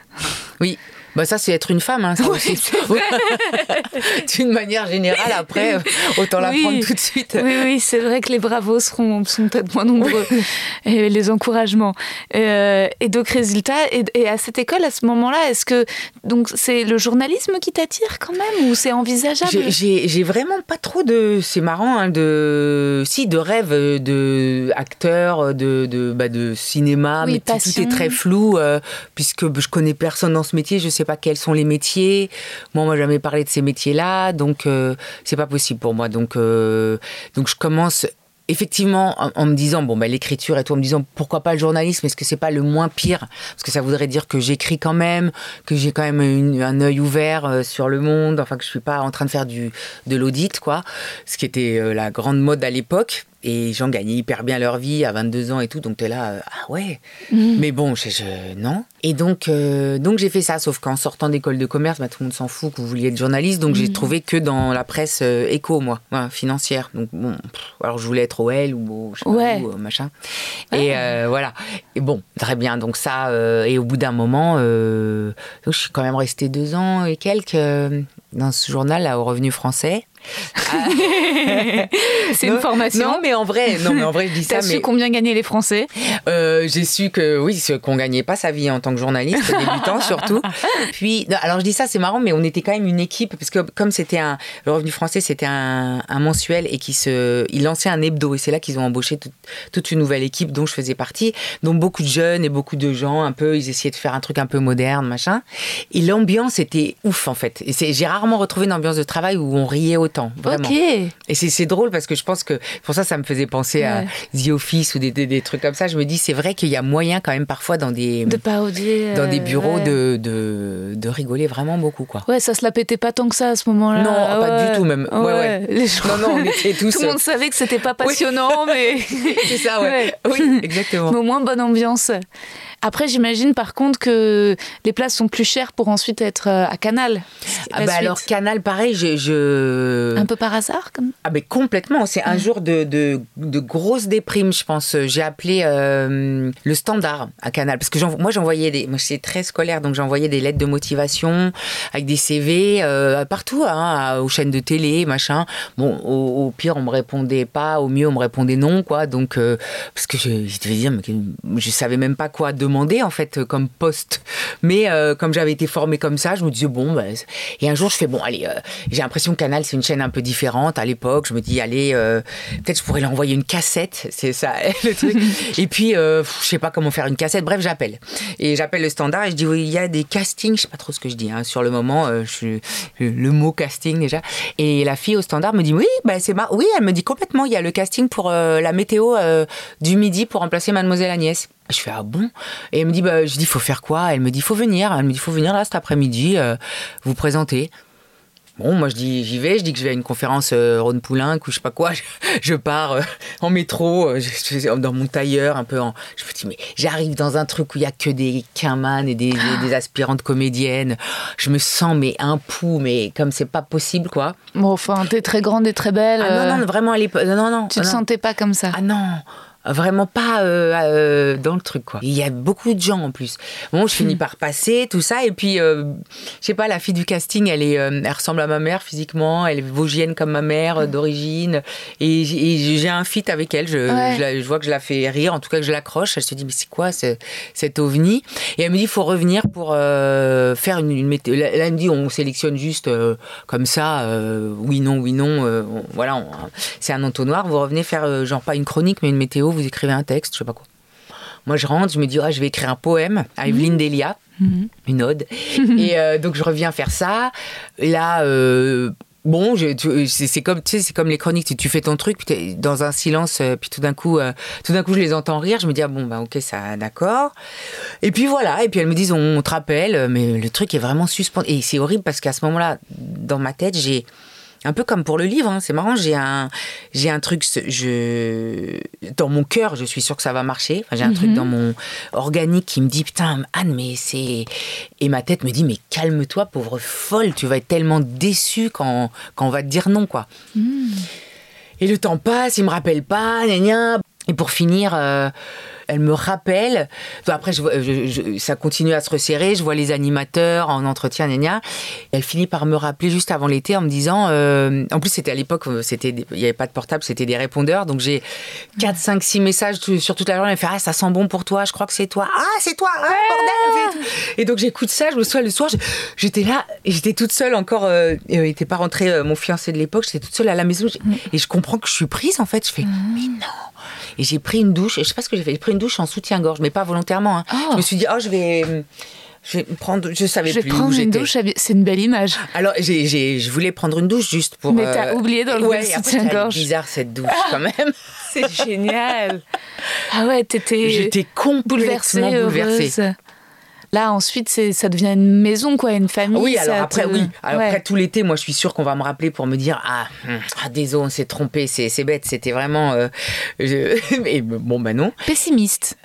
Oui bah ça c'est être une femme hein, [LAUGHS] aussi. [LAUGHS] d'une manière générale après euh, autant Oui. l'apprendre tout de suite Oui, oui, c'est vrai que les bravos seront, sont peut-être moins nombreux. [LAUGHS] et les encouragements. Euh, et donc, résultat, et, et à cette école, à ce moment-là, est-ce que donc c'est le journalisme qui t'attire quand même ou c'est envisageable? J'ai- vraiment pas trop de. C'est marrant, hein, de. Si, de rêve de acteur, de, de, bah, de cinéma, Oui, mais tout- est très flou, euh, puisque je connais personne dans ce métier, je sais pas quels sont les métiers. Moi, on m'a jamais parlé de ces métiers-là, donc euh, c'est pas possible pour moi. Donc, euh, donc je commence. Effectivement, en, me disant, bon, bah, l'écriture et tout, en me disant, pourquoi pas le journalisme? Est-ce que c'est pas le moins pire? Parce que ça voudrait dire que j'écris quand même, que j'ai quand même un œil ouvert euh, sur le monde, enfin, que je suis pas en train de faire du, de l'audit, quoi. Ce qui était euh, la grande mode à l'époque. Et les gens gagnaient hyper bien leur vie à 22 ans et tout, donc t'es là, euh, ah ouais. Mais bon, je, je- non. Et donc, euh, donc j'ai fait ça, sauf qu'en sortant d'école de commerce, bah, tout le monde s'en fout que vous vouliez être journaliste, donc j'ai trouvé que dans la presse euh, éco, moi, ouais, financière. Donc bon, pff, alors je voulais être OL ou je sais pas où, machin. Et euh, voilà. Et bon, très bien. Donc ça, et au bout d'un moment, je suis quand même restée deux ans et quelques dans ce journal là, au Revenu Français. [LAUGHS] C'est une formation. Non, mais en vrai, non, mais en vrai, je dis [LAUGHS] ça, T'as su mais combien gagnaient les Français? Euh, j'ai su que oui, qu'on gagnait pas sa vie en tant que journaliste, [LAUGHS] débutant surtout. Puis, alors je dis ça, c'est marrant, mais on était quand même une équipe parce que comme c'était un le Revenu Français, c'était un, un mensuel et qui se, il lançait un hebdo et c'est là qu'ils ont embauché toute, toute une nouvelle équipe dont je faisais partie, dont beaucoup de jeunes et beaucoup de gens un peu, ils essayaient de faire un truc un peu moderne, machin. Et l'ambiance était ouf en fait. Et j'ai rarement retrouvé une ambiance de travail où on riait autant, vraiment. Ok. Et c'est c'est drôle parce que je pense que pour ça, ça me faisait penser à. The Office ou des, des, des trucs comme ça. Je me dis, c'est vrai qu'il y a moyen quand même parfois dans des, De parodier. dans des euh, bureaux ouais. de, de, de rigoler vraiment beaucoup. Quoi. Ouais, ça se la pétait pas tant que ça à ce moment-là. Non, pas Ouais. du tout même. Ouais, ouais. Les gens- Non, non, on était [LAUGHS] tous. Tout le monde savait que c'était pas passionnant, mais. [LAUGHS] C'est ça, ouais. Oui, exactement. [LAUGHS] Mais au moins bonne ambiance. Après, j'imagine par contre que les places sont plus chères pour ensuite être euh, à Canal. Ah bah alors Canal, pareil, je, je... Un peu par hasard, comme. Ah mais complètement, c'est un jour de, de, de grosse déprime, je pense. J'ai appelé euh, le standard à Canal, parce que moi j'envoyais des... Moi c'est très scolaire, donc j'envoyais des lettres de motivation avec des CV euh, partout, hein, aux chaînes de télé, machin. Bon, au, au pire on me répondait pas, au mieux on me répondait non, quoi. Donc, euh, parce que je, je devais dire, mais je savais même pas quoi demander en fait euh, comme poste. Mais euh, comme j'avais été formée comme ça, je me disais, bon, bah, et un jour je fais, bon, allez, euh, j'ai l'impression que Canal c'est une chaîne un peu différente à l'époque. Je me dis, allez, euh, peut-être je pourrais lui envoyer une cassette, c'est ça [LAUGHS] le truc. [LAUGHS] et puis, je sais pas comment faire une cassette. Bref, j'appelle. Et j'appelle le standard et je dis, oui, il y a des castings, je sais pas trop ce que je dis, hein, sur le moment, je suis le mot casting déjà. Et la fille au standard me dit, oui, bah, c'est marrant. Oui, elle me dit complètement, il y a le casting pour la météo du midi pour remplacer Mademoiselle Agnès. Je fais ah bon? Et elle me dit bah je dis faut faire quoi? Elle me dit faut venir. Elle me dit faut venir là cet après-midi euh, vous présenter. Bon, moi je dis j'y vais, je dis que je vais à une conférence euh, Rhône Poulenc ou je sais pas quoi, [LAUGHS] je, je pars euh, en métro, euh, je, dans mon tailleur un peu en je me dis mais j'arrive dans un truc où il y a que des quinman et des, des, des aspirantes comédiennes. Je me sens mais un pouls mais comme c'est pas possible quoi. Bon, enfin, t'es très grande et très belle. Ah non non, vraiment à l'époque non non. Tu te non. sentais pas comme ça. Ah non Vraiment pas euh, euh, dans le truc, quoi. Il y a beaucoup de gens en plus. Bon, je finis par passer, tout ça, et puis, euh, je sais pas, la fille du casting, elle, est, euh, elle ressemble à ma mère physiquement, elle est vosgienne comme ma mère euh, d'origine, et, j'ai un fit avec elle. Je, Ouais. je, la- je vois que je la fais rire, en tout cas que je l'accroche. Elle se dit, mais c'est quoi ce, cet ovni? Et elle me dit, il faut revenir pour faire une, une météo. Là, elle me dit, on sélectionne juste comme ça, oui, non, oui, non. on- voilà, c'est un entonnoir. Vous revenez faire, genre, pas une chronique, mais une météo, vous écrivez un texte, je sais pas quoi. Moi, je rentre, je me dis, ah, je vais écrire un poème à Evelyne Delia, une ode. [LAUGHS] et euh, donc, je reviens faire ça. Là, euh, bon, c'est comme, tu sais, c'est comme les chroniques. Tu, tu fais ton truc, puis dans un silence, euh, puis tout d'un coup, euh, tout d'un coup, je les entends rire. Je me dis, ah bon, bah, ok, ça, d'accord. Et puis voilà. Et puis elles me disent, on, te rappelle, mais le truc est vraiment suspendu. Et c'est horrible parce qu'à ce moment-là, dans ma tête, j'ai un peu comme pour le livre, hein, c'est marrant, j'ai un, j'ai un truc, je, dans mon cœur, je suis sûre que ça va marcher. Enfin, j'ai un truc dans mon organique qui me dit, putain, Anne, mais c'est. Et ma tête me dit, mais calme-toi, pauvre folle, tu vas être tellement déçue quand, quand on va te dire non, quoi. Et le temps passe, il me rappelle pas, gna gna. Et pour finir, euh, elle me rappelle. Enfin, Après, je, vois- je- je- ça continue à se resserrer. Je vois les animateurs en entretien, gna gna. Elle finit par me rappeler juste avant l'été en me disant. euh, en plus, c'était à l'époque, euh, c'était, il n'y avait pas de portable, c'était des répondeurs. Donc j'ai 4, 5, 6 messages sur toute la journée. Elle fait Ah, ça sent bon pour toi, je crois que c'est toi. Ah, c'est toi, ah, bordel. et donc j'écoute ça, je me souviens le soir, j'étais là, j'étais toute seule encore. Euh, il n'était pas rentré euh, mon fiancé de l'époque, j'étais toute seule à la maison. j'ai- Et je comprends que je suis prise en fait. Je fais Mais non et j'ai pris une douche, je sais pas ce que j'ai fait, j'ai pris une douche en soutien-gorge, mais pas volontairement. hein. Oh. Je me suis dit, oh, je vais, je vais prendre, je savais Je vais plus où prendre une douche, c'est une belle image. Alors, j'ai, j'ai- je voulais prendre une douche juste pour. Mais t'as oublié d'enlever ouais, le soutien-gorge. C'est bizarre cette douche quand même. [LAUGHS] C'est génial. [LAUGHS] Ah ouais, t'étais J'étais complètement bouleversée, bouleversée. Là, ensuite, ça devient une maison, quoi, une famille. Oui, alors après, te- oui. Alors Ouais. après tout l'été, moi, je suis sûre qu'on va me rappeler pour me dire ah, hum, ah désolé, on s'est trompé, c'est, bête, c'était vraiment. euh, je- [LAUGHS] Et bon, bah non. Pessimiste.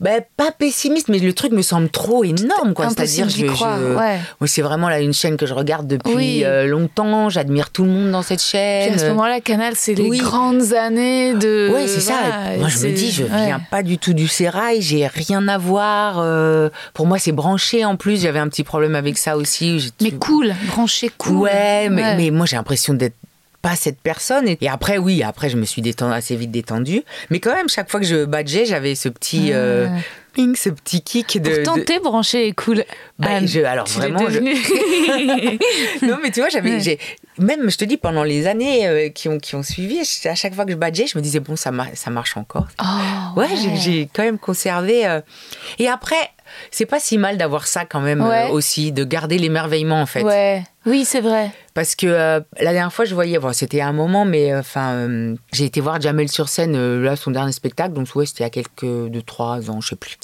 Ben, pas pessimiste, mais le truc me semble trop énorme, quoi. C'est-à-dire, je, je- ouais. c'est vraiment là une chaîne que je regarde depuis Oui. euh, longtemps. J'admire tout le monde dans cette Puis chaîne. à ce moment-là, Canal, c'est les Oui. grandes années de. Ouais, c'est ça. Moi, je me dis, je ouais. viens pas du tout du sérail, j'ai rien à voir. euh, pour moi, c'est branché en plus. J'avais un petit problème avec ça aussi. Mais tout- cool, branché cool. Ouais, mais, Ouais. mais moi, j'ai l'impression d'être pas cette personne. Et, après, oui, après, je me suis détendue, assez vite détendue. Mais quand même, chaque fois que je badgeais, j'avais ce petit. euh, Ouais. ping, ce petit kick de. Pourtant, de- t'es branché et cool. Bah, je- alors, Tu vraiment, je- [LAUGHS] [LAUGHS] non, mais tu vois, j'avais, Ouais. même, je te dis, pendant les années euh, qui, ont, qui ont suivi, je- à chaque fois que je badgeais, je me disais, bon, ça, mar- ça marche encore. Oh, Ouais, j'ai- j'ai quand même conservé. euh, Et après, c'est pas si mal d'avoir ça quand même euh, Ouais. aussi, de garder l'émerveillement en fait. Ouais. Oui, c'est vrai. Parce que euh, la dernière fois, je voyais, bon, c'était un moment, mais euh, enfin, euh, j'ai été voir Jamel sur scène, là, son dernier spectacle, donc ouais, c'était il y a quelques deux, trois ans, je sais plus.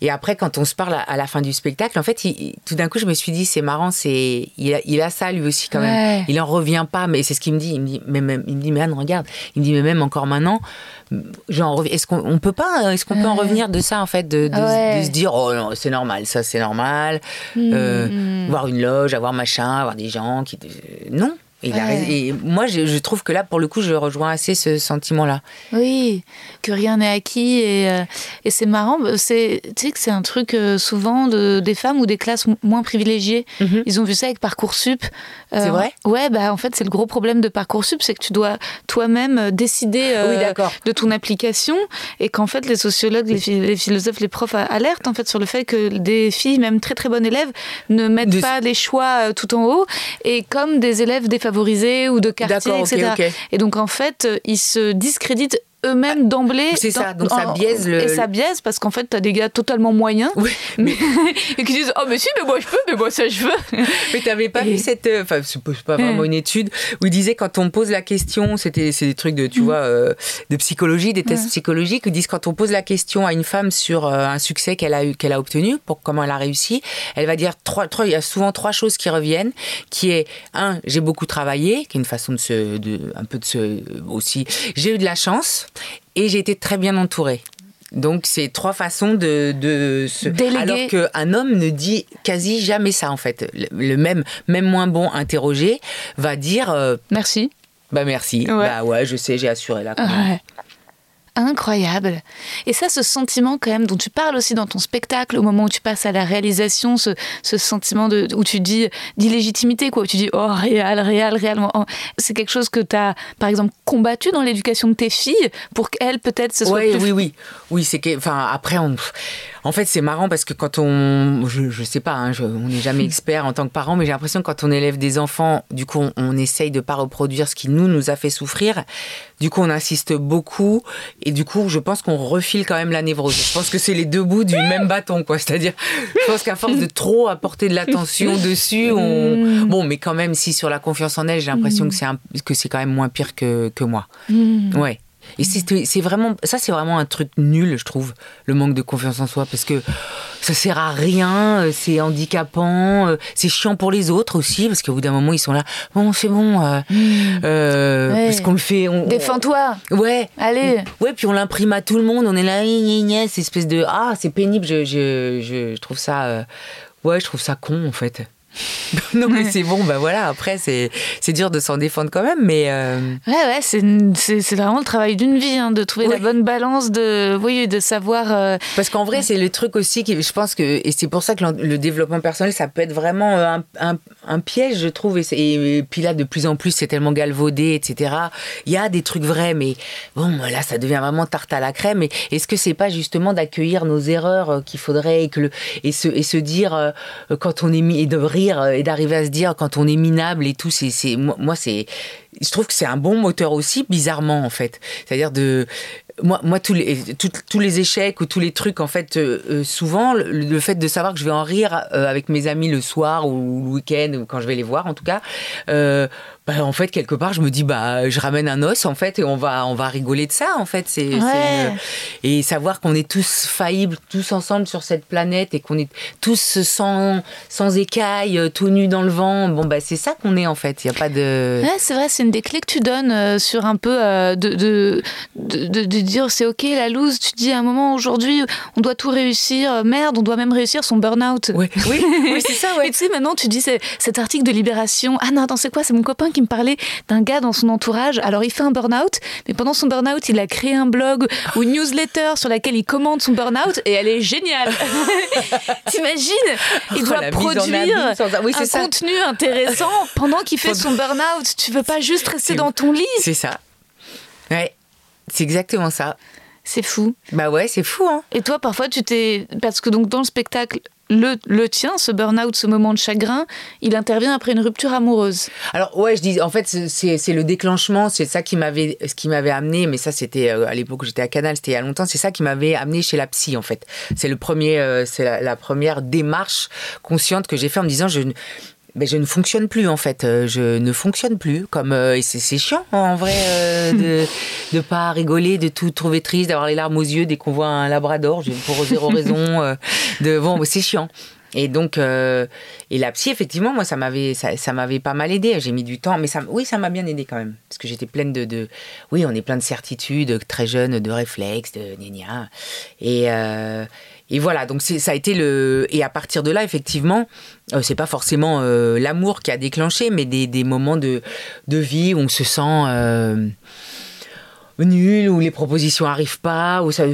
Et après, quand on se parle à, à la fin du spectacle, en fait, il- tout d'un coup, je me suis dit, c'est marrant, c'est, il a, il a ça lui aussi quand même. Il en revient pas, mais c'est ce qu'il me dit. Il me dit, mais même, il me dit, mais Anne, regarde, il me dit, mais même encore maintenant, reviens. Est-ce qu'on on peut pas, est-ce qu'on peut en revenir de ça en fait, de, de- Ouais. de se dire, oh non, c'est normal, ça c'est normal, euh, voir une loge, avoir machin, avoir des gens qui, euh, non. Ouais. Et moi, je, je trouve que là, pour le coup, je rejoins assez ce sentiment-là. Oui, que rien n'est acquis et, euh, et c'est marrant. C'est, tu sais que c'est un truc euh, souvent de, des femmes ou des classes moins privilégiées. Mhm. Ils ont vu ça avec parcoursup. Euh, C'est vrai? Ouais, bah en fait c'est le gros problème de parcoursup, c'est que tu dois toi-même euh, décider euh, Oui, de ton application et qu'en fait les sociologues, les, phi- les philosophes, les profs alertent en fait sur le fait que des filles, même très très bonnes élèves, ne mettent De- pas les choix euh, tout en haut et comme des élèves défavorisés ou de quartier, D'accord, ok, etc. ok. Et donc en fait, euh, ils se discréditent eux-mêmes d'emblée. C'est ça, donc ça biaise le- Et ça biaise parce qu'en fait, t'as des gars totalement moyens Oui, mais- [LAUGHS] et qui disent Oh, mais si, mais moi je peux, mais moi ça je veux. Mais t'avais pas Et- vu cette, euh, enfin c'est pas- c'est pas vraiment une étude où il disait quand on pose la question, c'était c'est des trucs de tu vois euh, de psychologie, des tests psychologiques, où ils disent quand on pose la question à une femme sur euh, un succès qu'elle a eu, qu'elle a obtenu, pour comment elle a réussi, elle va dire trois, trois, il y a souvent trois choses qui reviennent, qui est un, j'ai beaucoup travaillé, qui est une façon de se, de, un peu de se aussi, j'ai eu de la chance et j'ai été très bien entourée. Donc c'est trois façons de, de se Déléguer. alors qu'un homme ne dit quasi jamais ça en fait. Le, le même même moins bon interrogé va dire euh, Merci. bah merci. Ouais. Bah ouais, je sais, j'ai assuré là. Ouais. Incroyable. Et ça, ce sentiment quand même dont tu parles aussi dans ton spectacle, au moment où tu passes à la réalisation, ce, ce sentiment de, où tu dis d'illégitimité, quoi, où tu dis oh réel, réel, réel. C'est quelque chose que tu as, par exemple, combattu dans l'éducation de tes filles pour qu'elles, peut-être, soit Ouais, plus oui, oui, oui, c'est que, enfin, après, on, en fait, c'est marrant parce que quand on, je, je sais pas, hein, je- on n'est jamais [LAUGHS] expert en tant que parent, mais j'ai l'impression que quand on élève des enfants, du coup, on, on essaye de pas reproduire ce qui nous nous a fait souffrir. Du coup, on insiste beaucoup et du coup, je pense qu'on refile quand même la névrose. Je pense que c'est les deux bouts du [LAUGHS] même bâton, quoi. C'est-à-dire, je pense qu'à force de trop apporter de l'attention [LAUGHS] dessus, on, bon, mais quand même, si sur la confiance en elle, j'ai l'impression que c'est un- que c'est quand même moins pire que que moi. Ouais. Et c'est vraiment, ça c'est vraiment un truc nul, je trouve, le manque de confiance en soi, parce que ça sert à rien, euh, c'est handicapant, euh, c'est chiant pour les autres aussi, parce qu'au bout d'un moment ils sont là, bon c'est bon, euh, euh, Ouais. parce qu'on le fait, on, Défends-toi. ouais, Allez. ouais, puis on l'imprime à tout le monde, on est là, cette espèce de, ah c'est pénible, je, je, je, je trouve ça, euh, ouais, je trouve ça con en fait. [LAUGHS] non mais c'est bon, bah voilà, après c'est c'est dur de s'en défendre quand même, mais euh, Ouais, ouais, c'est une- c'est c'est vraiment le travail d'une vie, hein, de trouver la bonne balance, de, oui, de savoir. euh, Parce qu'en vrai, c'est le truc aussi qui, je pense que, et c'est pour ça que le développement personnel, ça peut être vraiment un, un- un piège, je trouve. Et, puis là, de plus en plus, c'est tellement galvaudé, etc. Il y a des trucs vrais, mais bon, là, ça devient vraiment tarte à la crème. Et est-ce que c'est pas justement d'accueillir nos erreurs euh, qu'il faudrait et que le, et se, et se dire euh, quand on est mis, et de rire euh, et d'arriver à se dire quand on est minable et tout, c'est, moi, c'est, je trouve que c'est un bon moteur aussi, bizarrement, en fait. C'est-à-dire de, moi, moi tous, les, tous les échecs ou tous les trucs, en fait, euh, euh, souvent, le, fait de savoir que je vais en rire avec mes amis le soir ou le week-end, ou quand je vais les voir, en tout cas, bah, en fait, quelque part, je me dis, bah, je ramène un os, en fait, et on va, on va rigoler de ça, en fait. C'est, Et savoir qu'on est tous faillibles, tous ensemble sur cette planète, et qu'on est tous sans, sans écailles, euh, tout nus dans le vent. Bon, bah, c'est ça qu'on est, en fait. Il n'y a pas de. Ouais, c'est vrai, c'est une des clés que tu donnes euh, sur un peu euh, de, de, de, de, dire, c'est OK, la loose. Tu dis à un moment, aujourd'hui, on doit tout réussir. Merde, on doit même réussir son burn-out. Oui, oui, c'est ça, [LAUGHS] ouais. Et tu sais, maintenant, tu dis, cet article de Libération. Ah non, attends, c'est quoi? C'est mon copain qui me parlait d'un gars dans son entourage. Alors, il fait un burn-out, mais pendant son burn-out, il a créé un blog ou une newsletter sur laquelle il commente son burn-out et elle est géniale. [LAUGHS] T'imagines? Il oh, doit produire un contenu intéressant pendant qu'il fait son burn-out. Tu veux pas juste rester dans ton lit? C'est ça. Ouais, c'est exactement ça. C'est fou. Bah ouais, c'est fou. Hein. Et toi, parfois, tu t'es. Parce que donc dans le spectacle, le, le tien, ce burn-out, ce moment de chagrin, il intervient après une rupture amoureuse. Alors ouais, je dis, en fait, c'est le déclenchement, c'est ça qui m'avait, amené, mais ça c'était euh, à l'époque où j'étais à Canal, c'était il y a longtemps, c'est ça qui m'avait amené chez la psy en fait. C'est le premier, euh, c'est la, la, première démarche consciente que j'ai fait en me disant, je, mais je ne fonctionne plus en fait. Euh, je ne fonctionne plus. Comme euh, et c'est chiant en vrai euh, de [LAUGHS] de pas rigoler, de tout trouver triste, d'avoir les larmes aux yeux dès qu'on voit un labrador. Pour zéro [LAUGHS] raison. de bon, c'est chiant. Et donc et la psy effectivement moi ça m'avait ça, m'avait pas mal aidé. J'ai mis du temps, mais ça oui ça m'a bien aidé quand même parce que j'étais pleine de, de, oui on est plein de certitudes très jeune, de réflexes, de gna et et voilà, donc ça a été le. Et à partir de là, effectivement, euh, c'est pas forcément euh, l'amour qui a déclenché, mais des, moments de, de vie où on se sent euh, nul, où les propositions arrivent pas, où, ça,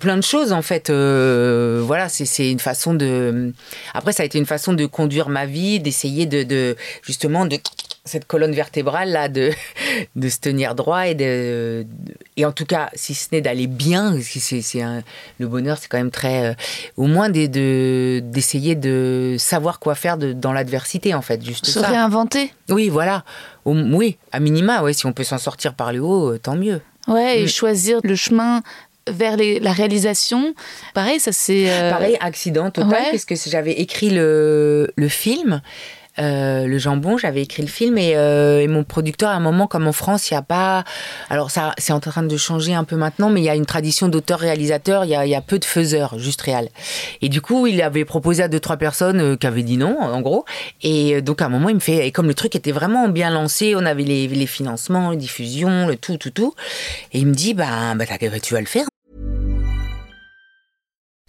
plein de choses en fait. voilà, c'est une façon de. Après, ça a été une façon de conduire ma vie, d'essayer de, de justement de cette colonne vertébrale là de, [LAUGHS] de se tenir droit et de, et en tout cas si ce n'est d'aller bien c'est c'est le bonheur c'est quand même très euh, au moins de d'essayer de savoir quoi faire de, dans l'adversité en fait juste se réinventer oui voilà oui à minima ouais si on peut s'en sortir par le haut euh, tant mieux ouais et mm. choisir le chemin vers la réalisation. Pareil, ça c'est. Euh, Pareil, accident total, puisque j'avais écrit le, le film. Euh, le jambon, j'avais écrit le film euh, et, mon producteur, à un moment, comme en France, il n'y a pas. Alors, ça, c'est en train de changer un peu maintenant, mais il y a une tradition d'auteur-réalisateur, il y a, peu de faiseurs, juste réel. Et du coup, il avait proposé à deux, trois personnes euh, qui avaient dit non, en gros. Et donc, à un moment, il me fait. Et comme le truc était vraiment bien lancé, on avait les, les financements, les diffusions, le tout, tout, tout. Et il me dit, bah, bah tu vas le faire.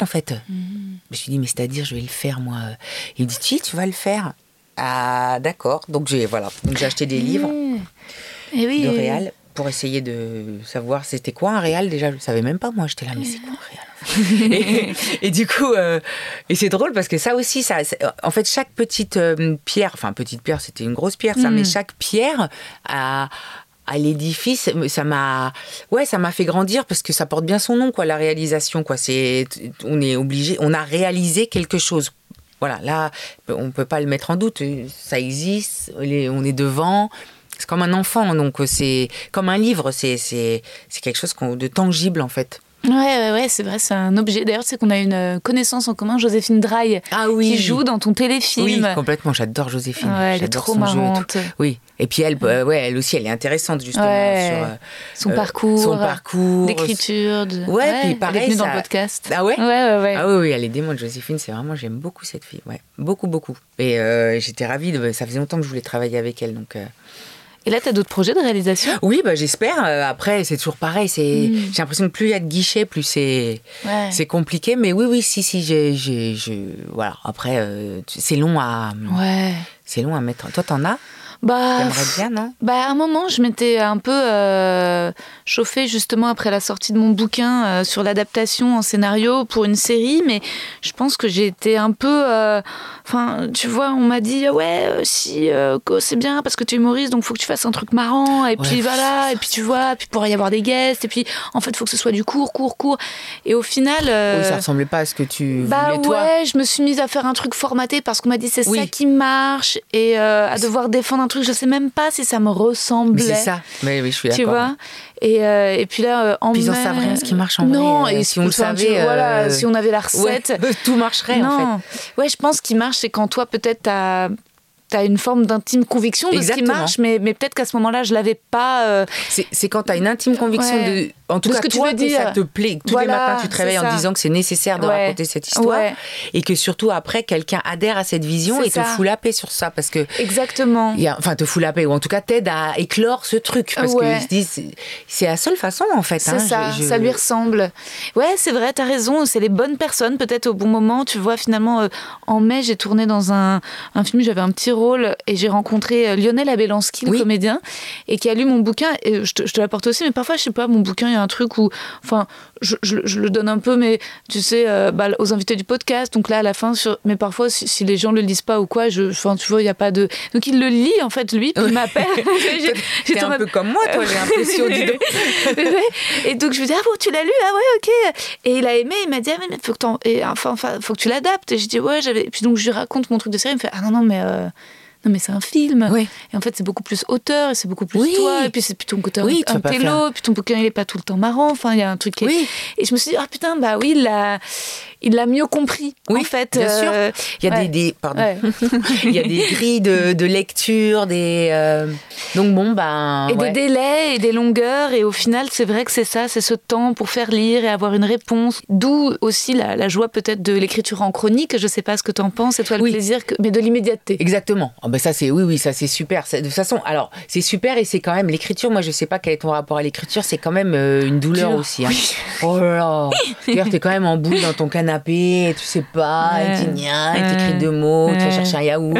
En fait, mm. je me suis dit, mais c'est-à-dire, je vais le faire, moi. Il dit, si, tu vas le faire. Ah, d'accord. Donc, j'ai voilà. Donc, j'ai acheté des livres mm. Et eh oui, de réal pour essayer de savoir c'était quoi un réal. Déjà, je ne savais même pas, moi. J'étais là, mais c'est quoi un réal [LAUGHS] et, du coup, euh, et c'est drôle parce que ça aussi, ça, en fait, chaque petite euh, pierre, enfin, petite pierre, c'était une grosse pierre, ça, mm. mais chaque pierre a, à l'édifice, ça m'a, ouais, ça m'a fait grandir parce que ça porte bien son nom, quoi, la réalisation, quoi. C'est, on est obligé, on a réalisé quelque chose. Voilà, là, on peut pas le mettre en doute. Ça existe, on est devant. C'est comme un enfant, donc c'est comme un livre. C'est, c'est, c'est quelque chose de tangible, en fait. Ouais, ouais, ouais c'est vrai, c'est un objet. D'ailleurs, c'est qu'on a une euh, connaissance en commun, Joséphine Draille, ah, oui. qui joue dans ton téléfilm. Oui, complètement. J'adore Joséphine. Ouais, elle est trop marrante. Oui. Et puis elle, euh, ouais, elle aussi, elle est intéressante justement sur euh, son parcours, son parcours, d'écriture. De... Ouais, puis pareil, elle est venue dans le podcast. Ah ouais, ouais, ouais, ouais. Ah oui, oui, elle est démon, Joséphine. C'est vraiment, j'aime beaucoup cette fille. Ouais, beaucoup, beaucoup. Et j'étais ravie. De... Ça faisait longtemps que je voulais travailler avec elle, donc. Et là, tu as d'autres projets de réalisation? Oui, bah, j'espère. Euh, après, c'est toujours pareil. C'est, hmm. J'ai l'impression que plus il y a de guichets, plus c'est, c'est compliqué. Mais oui, oui, si, si, j'ai, j'ai, voilà. Après, euh, c'est long à, ouais. c'est long à mettre. Toi, t'en as? Bah, bien, non? bah, à un moment, je m'étais un peu euh, chauffée justement après la sortie de mon bouquin sur l'adaptation en scénario pour une série, mais je pense que j'ai été un peu Enfin, tu vois, on m'a dit, ouais, euh, si, euh, c'est bien parce que tu es humoriste, donc faut que tu fasses un truc marrant. Et puis voilà, et puis tu vois, puis pourrait y avoir des guests. Et puis, en fait, faut que ce soit du court, court, court. Et au final. euh, Oui, ça ressemblait pas à ce que tu bah voulais toi. ouais, je me suis mise à faire un truc formaté parce qu'on m'a dit c'est Oui. ça qui marche et euh, à devoir défendre un truc, je sais même pas si ça me ressemblait. c'est ça. Mais oui, je suis Tu d'accord. vois? Et, euh, et puis là, euh, en Puis ils en mai- savent rien ce qui marche en non, vrai, euh, et si on le tu- savait, voilà, si on avait la Ouais, recette. [LAUGHS] tout marcherait en fait. non. Ouais, je pense qu'il marche, c'est quand toi, peut-être, t'as as une forme d'intime conviction de ce qui marche, mais, mais peut-être qu'à ce moment-là, je l'avais pas. euh, C'est c'est quand tu as une intime conviction Ouais. En tout De cas, ce que tu toi, veux dire. ça te plaît. Tous Voilà, les matins, tu te réveilles en disant que c'est nécessaire de Ouais. raconter cette histoire. Ouais. Et que surtout, après, quelqu'un adhère à cette vision et te fout la paix sur ça. Parce que. Exactement. il y a- enfin, te fout la paix, ou en tout cas t'aide à éclore ce truc. Parce Ouais. qu'ils se disent, c'est- la seule façon en fait. C'est hein. ça, Je- je- ça lui ressemble. Ouais, c'est vrai, t'as raison, c'est les bonnes personnes, peut-être au bon moment. Tu vois, finalement, euh, en mai, j'ai tourné dans un, un film, j'avais un petit rôle et j'ai rencontré euh, Lionel Abelansky, le Oui. comédien, et qui a lu mon bouquin. Et je te, je te l'apporte aussi, mais parfois, je sais pas, mon bouquin, il y a un truc où, enfin, je, je- je le donne un peu, mais tu sais, euh, bah, aux invités du podcast. Donc là, à la fin, sur... mais parfois, si, si les gens le lisent pas ou quoi, je, enfin, tu vois, il y a pas de. Donc il le lit, en fait, lui, puis il m'appelle. [LAUGHS] J'ai- j'étais un peu comme moi, toi, j'ai l'impression, dis donc. [LAUGHS] Et donc je lui dis ah bon tu l'as lu? Ah ouais ok et il a aimé il m'a dit ah mais faut que et enfin, enfin faut que tu l'adaptes et je dis ouais j'avais puis donc je lui raconte mon truc de série il me fait ah non non mais euh, non mais c'est un film Oui. et en fait c'est beaucoup plus auteur et c'est beaucoup plus Oui. toi et puis c'est plutôt un côté Oui, un faire- et puis ton bouquin il est pas tout le temps marrant enfin il y a un truc qui est- et je me suis dit ah putain bah oui l'a il l'a mieux compris Oui, en fait bien sûr. euh, Il y a ouais. des, des- pardon. Ouais. [LAUGHS] Il y a des grilles de, de lecture, des. euh, Donc bon, ben. Et ouais. des délais et des longueurs. Et au final, c'est vrai que c'est ça, c'est ce temps pour faire lire et avoir une réponse. D'où aussi la, la joie peut-être de l'écriture en chronique. Je sais pas ce que tu en penses, et toi le Oui. plaisir, que... mais de l'immédiateté. Exactement. Ah ben ça c'est oui oui ça c'est super. De toute façon alors c'est super et c'est quand même l'écriture. Moi je sais pas quel est ton rapport à l'écriture. C'est quand même euh, une douleur Dur. aussi. hein. Oh là là. [LAUGHS] C'est-à-dire t'es quand même en boule dans ton canapé. Et tu sais pas. Ouais. Et tu nias, et t'écris deux mots. Tu vas chercher un yaourt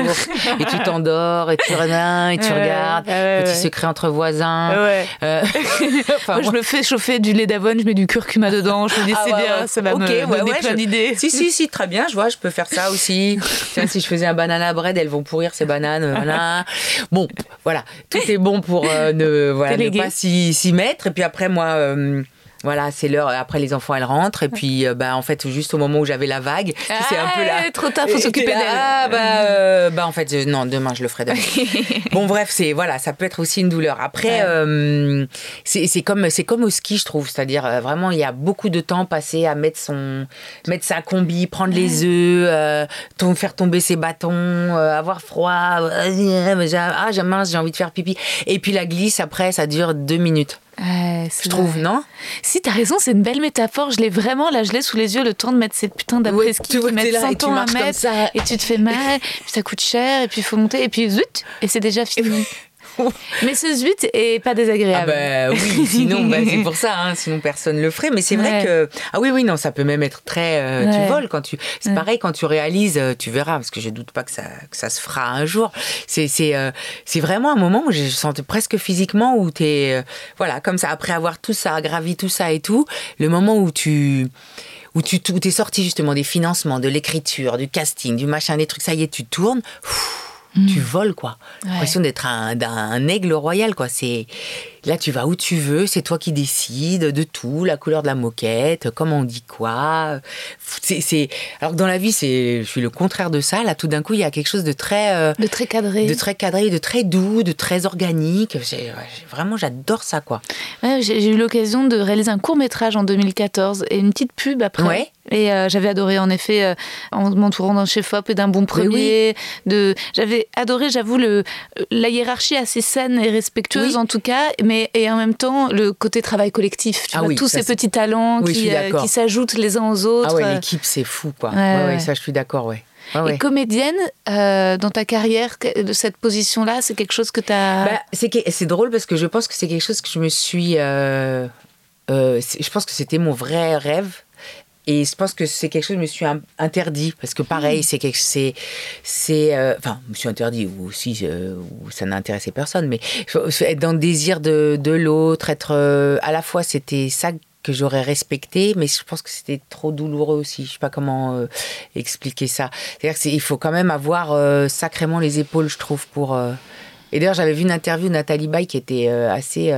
et tu t'endors et tu reviens et tu Ouais, regardes. ouais, Petit secret entre voisins. Ouais. Euh, [LAUGHS] enfin, Moi, je me fais chauffer du lait d'avoine, je mets du curcuma dedans, je me dis Ah bien, ouais. ça va Ok, me donner plein je- d'idées. Si, si, si, très bien, je vois, je peux faire ça aussi. [LAUGHS] Tiens, si je faisais un banana bread, elles vont pourrir ces bananes. euh, Voilà. Bon, voilà, tout est bon pour euh, ne, voilà, ne pas s'y s'y mettre. Et puis après, moi. euh, voilà, c'est l'heure. Après, les enfants, elles rentrent. Et puis, euh, bah, en fait, juste au moment où j'avais la vague, sais, c'est un peu là. Ah, trop tard, faut s'occuper d'elle. Ah, bah, euh, bah, en fait, euh, non, demain, je le ferai demain. [LAUGHS] bon, bref, c'est voilà, ça peut être aussi une douleur. Après, Ouais. euh, c'est comme c'est comme au ski, je trouve. C'est-à-dire euh, vraiment, il y a beaucoup de temps passé à mettre son mettre sa combi, prendre les œufs, euh, tom- faire tomber ses bâtons, euh, avoir froid. euh, ah, j'ai mince, j'ai envie de faire pipi. Et puis la glisse après, ça dure deux minutes. Ouais, Je trouve, non? Si, t'as raison, c'est une belle métaphore. Je l'ai vraiment, là, je l'ai sous les yeux, le temps de mettre cette putain Ouais, d'après-ski tu vois, qui t'es mettent là et 100 tu ans à mettre. Et tu te fais mal, puis ça coûte cher, et puis il faut monter, et puis zut, et c'est déjà fini. [LAUGHS] Mais ce zut est pas Ah désagréable. bah oui, sinon bah, c'est pour ça, hein, sinon personne le ferait. Mais c'est vrai Ouais. que ah oui oui non, ça peut même être très euh, Ouais. tu voles quand tu c'est Ouais. pareil quand tu réalises, euh, tu verras parce que je doute pas que ça que ça se fera un jour. C'est euh, vraiment un moment où je sentais presque physiquement où t'es euh, voilà comme ça après avoir tout ça gravi tout ça et tout, le moment où tu où tu où t'es sorti justement des financements, de l'écriture, du casting, du machin, des trucs, ça y est, tu tournes. pff, Tu voles quoi. Ouais. L'impression d'être un, un aigle royal quoi. C'est là tu vas où tu veux, c'est toi qui décides de tout, la couleur de la moquette, comment on dit quoi. C'est, alors que dans la vie c'est, je suis le contraire de ça. Là tout d'un coup il y a quelque chose de très, euh, De très cadré. de très cadré, de très doux, de très organique. Ouais, vraiment j'adore ça quoi. Ouais, j'ai eu l'occasion de réaliser un court métrage en 2014 et une petite pub après. Ouais. Et euh, j'avais adoré en effet euh, en m'entourant d'un chef-op et d'un bon premier. De, j'avais adoré, j'avoue, le la hiérarchie assez saine et respectueuse Oui. en tout cas, mais et en même temps le côté travail collectif. Tu Ah vois, oui, tous ces petits talents Oui, qui, euh, qui s'ajoutent les uns aux autres. Ah ouais Euh, l'équipe c'est fou quoi. Ouais, Ouais, ouais, ouais. ça je suis d'accord ouais. Et comédienne, euh, dans ta carrière, de cette position-là, c'est quelque chose que tu as. Bah, c'est drôle parce que je pense que c'est quelque chose que je me suis. euh, euh, je pense que c'était mon vrai rêve. Et je pense que c'est quelque chose que je me suis in- interdit parce que pareil, c'est quelque c'est c'est euh, enfin, je me suis interdit ou aussi euh, ça n'intéressait personne, mais être dans le désir de, de l'autre, être euh, à la fois c'était ça que j'aurais respecté, mais je pense que c'était trop douloureux aussi. Je sais pas comment euh, expliquer ça. C'est-à-dire qu'il faut quand même avoir sacrément les épaules, je trouve, pour. Et d'ailleurs, j'avais vu une interview de Nathalie Baye qui était assez.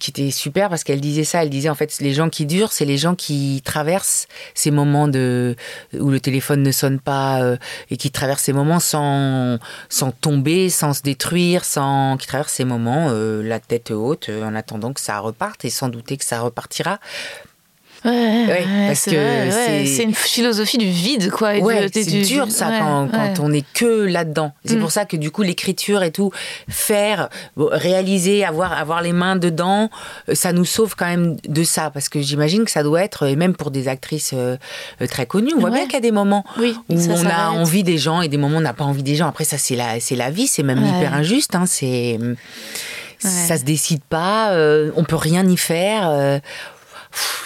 Qui était super parce qu'elle disait ça, elle disait en fait les gens qui durent, c'est les gens qui traversent ces moments de où le téléphone ne sonne pas euh, et qui traversent ces moments sans sans tomber, sans se détruire, sans qui traversent ces moments euh, la tête haute euh, en attendant que ça reparte et sans douter que ça repartira. Ouais, parce que ouais, c'est- une philosophie du vide, quoi. c'est du- dur du- ça quand, on est que là-dedans. C'est Mm. pour ça que du coup l'écriture et tout, faire, réaliser, avoir, avoir les mains dedans, euh, ça nous sauve quand même de ça. Parce que j'imagine que ça doit être, et même pour des actrices euh, très connues, on voit bien qu'il y a des moments Oui, où ça on a envie des gens et des moments où on n'a pas envie des gens. Après ça c'est la, c'est la vie, c'est même hyper injuste. Hein, c'est, ça se décide pas, euh, on peut rien y faire. euh,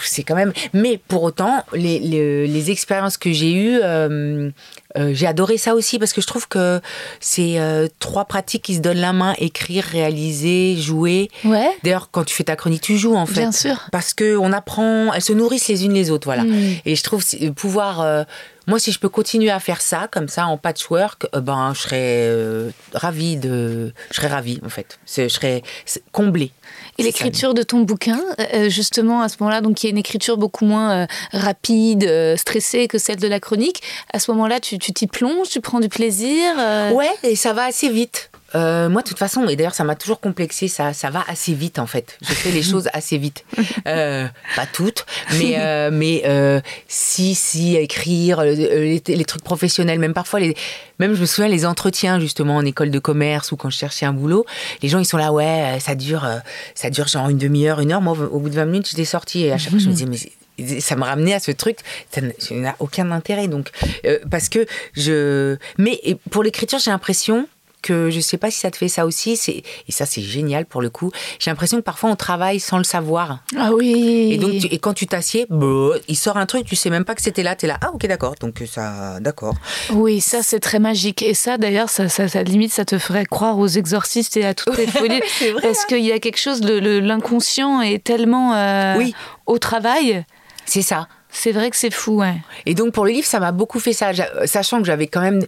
c'est quand même. Mais pour autant, les, les, les expériences que j'ai eues, euh, euh, j'ai adoré ça aussi parce que je trouve que c'est euh, trois pratiques qui se donnent la main écrire, réaliser, jouer. Ouais, D'ailleurs, quand tu fais ta chronique, tu joues en fait. bien sûr. Parce que on apprend, elles se nourrissent les unes les autres, voilà. Mm. Et je trouve pouvoir, moi, si je peux continuer à faire ça comme ça en patchwork, euh, ben, je serais euh, ravie de, je serais ravie en fait. Je serais comblée. Et l'écriture de ton bouquin, euh, justement, à ce moment-là, donc qui est une écriture beaucoup moins euh, rapide, euh, stressée que celle de la chronique, à ce moment-là, tu tu t'y plonges, tu prends du plaisir euh, Ouais, et ça va assez vite. Euh, moi, de toute façon, et d'ailleurs, ça m'a toujours complexé, ça, ça va assez vite, en fait. Je fais les [LAUGHS] choses assez vite. Euh, pas toutes, mais, [LAUGHS] euh, mais si, si, écrire, les, les trucs professionnels, même parfois, les, même je me souviens, les entretiens, justement, en école de commerce ou quand je cherchais un boulot, les gens, ils sont là, ouais, ça dure, ça dure genre une demi-heure, une heure. Moi, au bout de 20 minutes, j'étais sortie et à chaque fois, je me disais, mais ça me ramenait à ce truc, ça n'a- aucun intérêt. Donc, euh, parce que je. Mais pour l'écriture, j'ai l'impression que je sais pas si ça te fait ça aussi, c'est et ça c'est génial pour le coup. J'ai l'impression que parfois on travaille sans le savoir. Ah oui. Et donc tu- et quand tu t'assieds, bah, il sort un truc, tu sais même pas que c'était là, tu es là. Ah OK, d'accord. Donc ça d'accord. Oui, ça c'est très magique. Et ça d'ailleurs, ça, ça, ça, limite, ça te ferait croire aux exorcistes et à toutes les folies. [LAUGHS] Vrai, Parce qu'il y a quelque chose, l'inconscient est tellement euh, Oui. au travail. C'est ça. C'est vrai que c'est fou, ouais. Et donc pour le livre, ça m'a beaucoup fait ça, J'a- sachant que j'avais quand même, euh,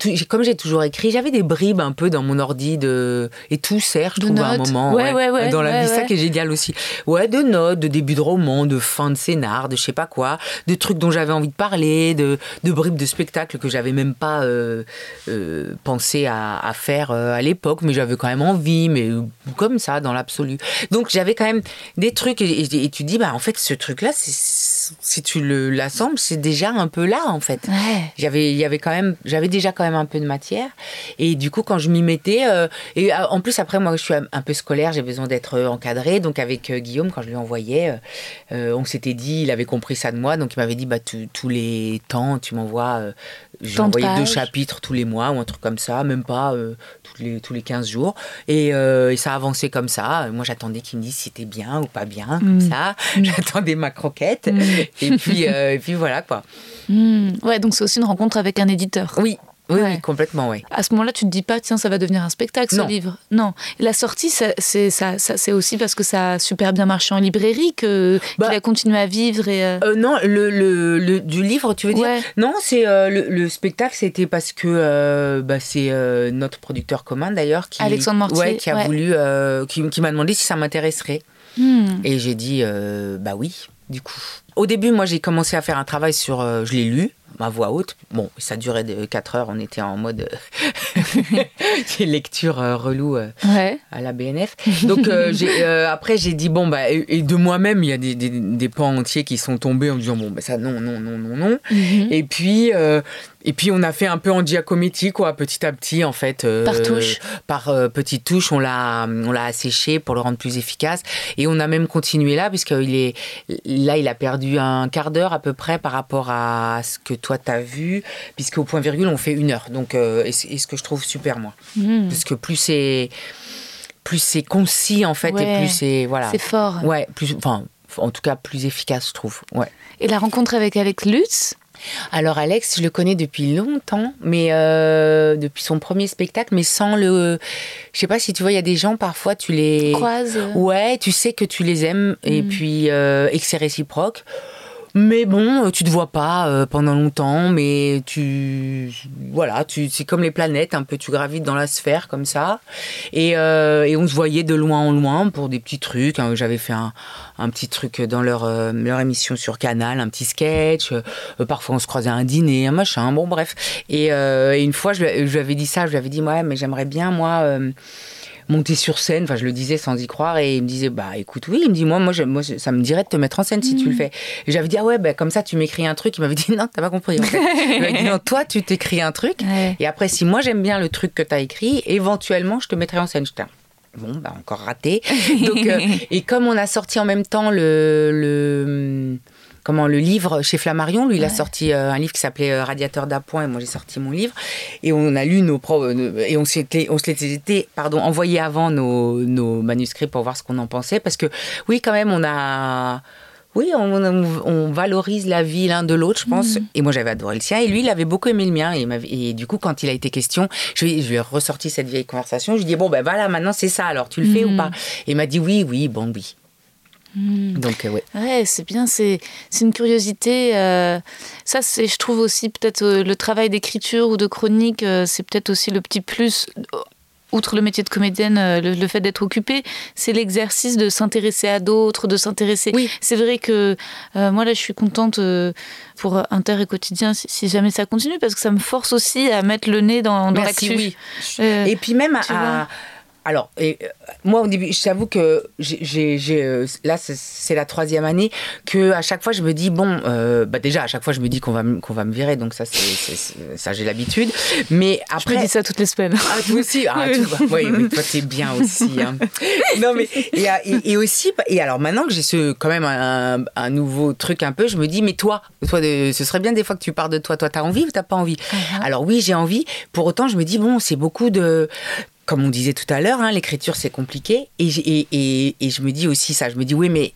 tout- comme j'ai toujours écrit, j'avais des bribes un peu dans mon ordi de et tout sert, je De trouve à un notes. moment, Ouais, ouais, ouais, dans la vie, ça qui est génial aussi. Ouais, de notes, de début de roman, de fin de scénar, de je sais pas quoi, de trucs dont j'avais envie de parler, de, de bribes de spectacles que j'avais même pas euh, euh, pensé à, à faire euh, à l'époque, mais j'avais quand même envie, mais comme ça, dans l'absolu. Donc j'avais quand même des trucs et, et- et tu dis, bah en fait, ce truc-là, c'est- si tu le- l'assembles, c'est déjà un peu là, en fait. Ouais. J'avais, il y avait quand même, j'avais déjà quand même un peu de matière. Et du coup, quand je m'y mettais, euh, et euh, en plus après, moi, je suis un, peu scolaire, j'ai besoin d'être euh, encadrée. Donc avec euh, Guillaume, quand je lui envoyais, euh, on s'était dit, il avait compris ça de moi, donc il m'avait dit, bah tu- tous les temps, tu m'envoies, euh, j'ai envoyé deux chapitres tous les mois ou un truc comme ça, même pas tous les tous les 15 jours. Et, et ça avançait comme ça. Moi, j'attendais qu'il me dise si c'était bien ou pas bien, comme Mm. ça. [LAUGHS] J'attendais ma croquette. Mm. [LAUGHS] Et puis euh, et puis voilà quoi. Hmm. Ouais, donc c'est aussi une rencontre avec un éditeur. Oui, oui, Ouais. oui, complètement, oui. À ce moment-là, tu te dis pas, tiens, ça va devenir un spectacle, ce Non. livre. Non. La sortie, c'est ça, ça- c'est aussi parce que ça a super bien marché en librairie que Bah. qu'il a continué à vivre et. euh, Euh, non, le, le, le- du livre, tu veux dire? Ouais. Non, c'est euh, le, le spectacle, c'était parce que bah, c'est notre producteur commun d'ailleurs qui, Alexandre Mortier, ouais, qui a voulu, qui, qui m'a demandé si ça m'intéresserait. hmm. Et j'ai dit bah oui, du coup. Au début, moi, j'ai commencé à faire un travail sur, euh, je l'ai lu, ma voix haute. Bon, ça durait de 4 heures, on était en mode lecture euh, [LAUGHS] relou. euh, Ouais. à la BNF. Donc euh, j'ai, euh, après j'ai dit bon bah et, et de moi-même il y a des, des, des pans entiers qui sont tombés en me disant bon bah ça non non non non non. Mhm. Et puis euh, et puis on a fait un peu en Giacometti quoi petit à petit en fait. euh, Par touche. Par euh, petites touches on l'a on l'a asséché pour le rendre plus efficace et on a même continué là puisqu'il est là il a perdu un quart d'heure à peu près par rapport à ce que toi t'as vu puisqu'au point virgule on fait une heure donc euh, et, ce que je trouve super moi Hmm. parce que plus c'est plus c'est concis en fait Ouais. et plus c'est voilà C'est fort. ouais plus enfin en tout cas plus efficace je trouve ouais Et la rencontre avec Alex Lutz, Alors Alex, je le connais depuis longtemps, mais euh, depuis son premier spectacle, mais sans le. Je sais pas si tu vois, il y a des gens parfois tu les croises. Ouais, tu sais que tu les aimes et mm. puis euh, et que c'est réciproque. Mais bon, tu te vois pas euh, pendant longtemps, mais tu. Voilà, tu, c'est comme les planètes, un peu, tu gravites dans la sphère comme ça. Et, euh, on se voyait de loin en loin pour des petits trucs. Hein. J'avais fait un, petit truc dans leur, euh, leur émission sur Canal, un petit sketch. parfois, on se croisait à un dîner, un machin, bon, bref. Et, et une fois, je, je, lui avais dit ça, je lui avais dit, ouais, mais j'aimerais bien, moi monter sur scène. Enfin, je le disais sans y croire. Et il me disait, bah écoute, oui. Il me dit, moi, moi, moi ça me dirait de te mettre en scène si tu le mm. fais. Et j'avais dit, ah ouais, bah, comme ça, tu m'écris un truc. Il m'avait dit, non, t'as pas compris. il m'avait dit, non, toi, tu t'écris un truc. Et après, si moi, j'aime bien le truc que t'as écrit, éventuellement, je te mettrai en scène. Bon, bah encore raté. Donc, euh, [LAUGHS] et comme on a sorti en même temps le, le comment le livre chez Flammarion. Lui, il a sorti euh, un livre qui s'appelait euh, Radiateur d'appoint et moi j'ai sorti mon livre. Et on a lu nos euh, et on s'était, on s'était, pardon, envoyé avant nos, nos, manuscrits pour voir ce qu'on en pensait parce que oui, quand même, on a oui, on, valorise la vie l'un de l'autre, je pense. Mm. Et moi, j'avais adoré le sien. Et lui, il avait beaucoup aimé le mien. Et, et du coup, quand il a été question, je lui, je lui, ai ressorti cette vieille conversation. Je lui ai dit, bon, ben voilà, maintenant, c'est ça. Alors, tu le fais ou mm. pas? Et il m'a dit, oui, oui, bon, oui. Hmm. Donc, euh, ouais. Ouais, c'est bien, c'est une curiosité. Euh, ça, c'est, je trouve aussi peut-être euh, le travail d'écriture ou de chronique, c'est peut-être aussi le petit plus. Outre le métier de comédienne, le, fait d'être occupée, c'est l'exercice de s'intéresser à d'autres, de s'intéresser. Oui. C'est vrai que moi, là, je suis contente pour Inter et Quotidien si, jamais ça continue, parce que ça me force aussi à mettre le nez dans, dans l'actu. Oui. et puis même à alors, et, euh, moi au début, je t'avoue que j'ai, euh, là c'est la troisième année que à chaque fois je me dis bon, euh, bah déjà à chaque fois je me dis qu'on va qu'on va me virer, donc ça c'est, ça j'ai l'habitude. Mais après, je me dis ça toutes les semaines. Ah toi aussi, ah, oui, oui, toi t'es bien aussi. Hein. [LAUGHS] non mais et, et, aussi et alors maintenant que j'ai ce quand même un, un, nouveau truc un peu, je me dis mais toi, toi ce serait bien des fois que tu parles de toi, toi t'as envie ou t'as pas envie? Uh-huh. Alors oui j'ai envie. Pour autant je me dis bon c'est beaucoup de comme on disait tout à l'heure, hein, l'écriture c'est compliqué. Et, et, et, je me dis aussi ça, je me dis oui, mais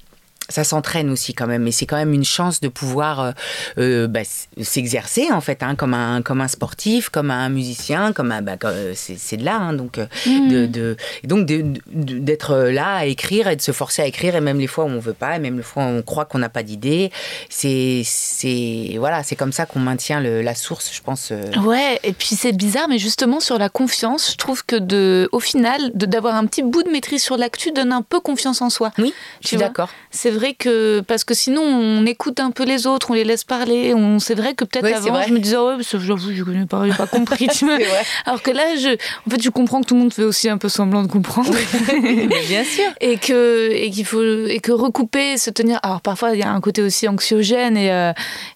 ça s'entraîne aussi quand même. Et c'est quand même une chance de pouvoir euh, euh, bah, s'exercer en fait, hein, comme un comme un sportif, comme un musicien, comme un bah, euh, c'est de là, hein, donc mmh. de, de, donc d'être là à écrire et de se forcer à écrire et même les fois où on veut pas, et même les fois où on croit qu'on n'a pas d'idée, c'est c'est voilà, c'est comme ça qu'on maintient le, la source, je pense. Ouais, et puis c'est bizarre, mais justement sur la confiance, je trouve que de au final d'avoir un petit bout de maîtrise sur l'actu donne un peu confiance en soi. Oui, je suis d'accord. C'est vrai que parce que sinon on écoute un peu les autres, on les laisse parler. On c'est vrai que peut-être avant je me disais oh, ouais j'avoue je connais pas, j'ai pas compris. [LAUGHS] Alors que là je en fait je comprends que tout le monde fait aussi un peu semblant de comprendre. [LAUGHS] bien sûr. Et que et qu'il faut et que recouper, se tenir. Alors parfois il y a un côté aussi anxiogène et euh,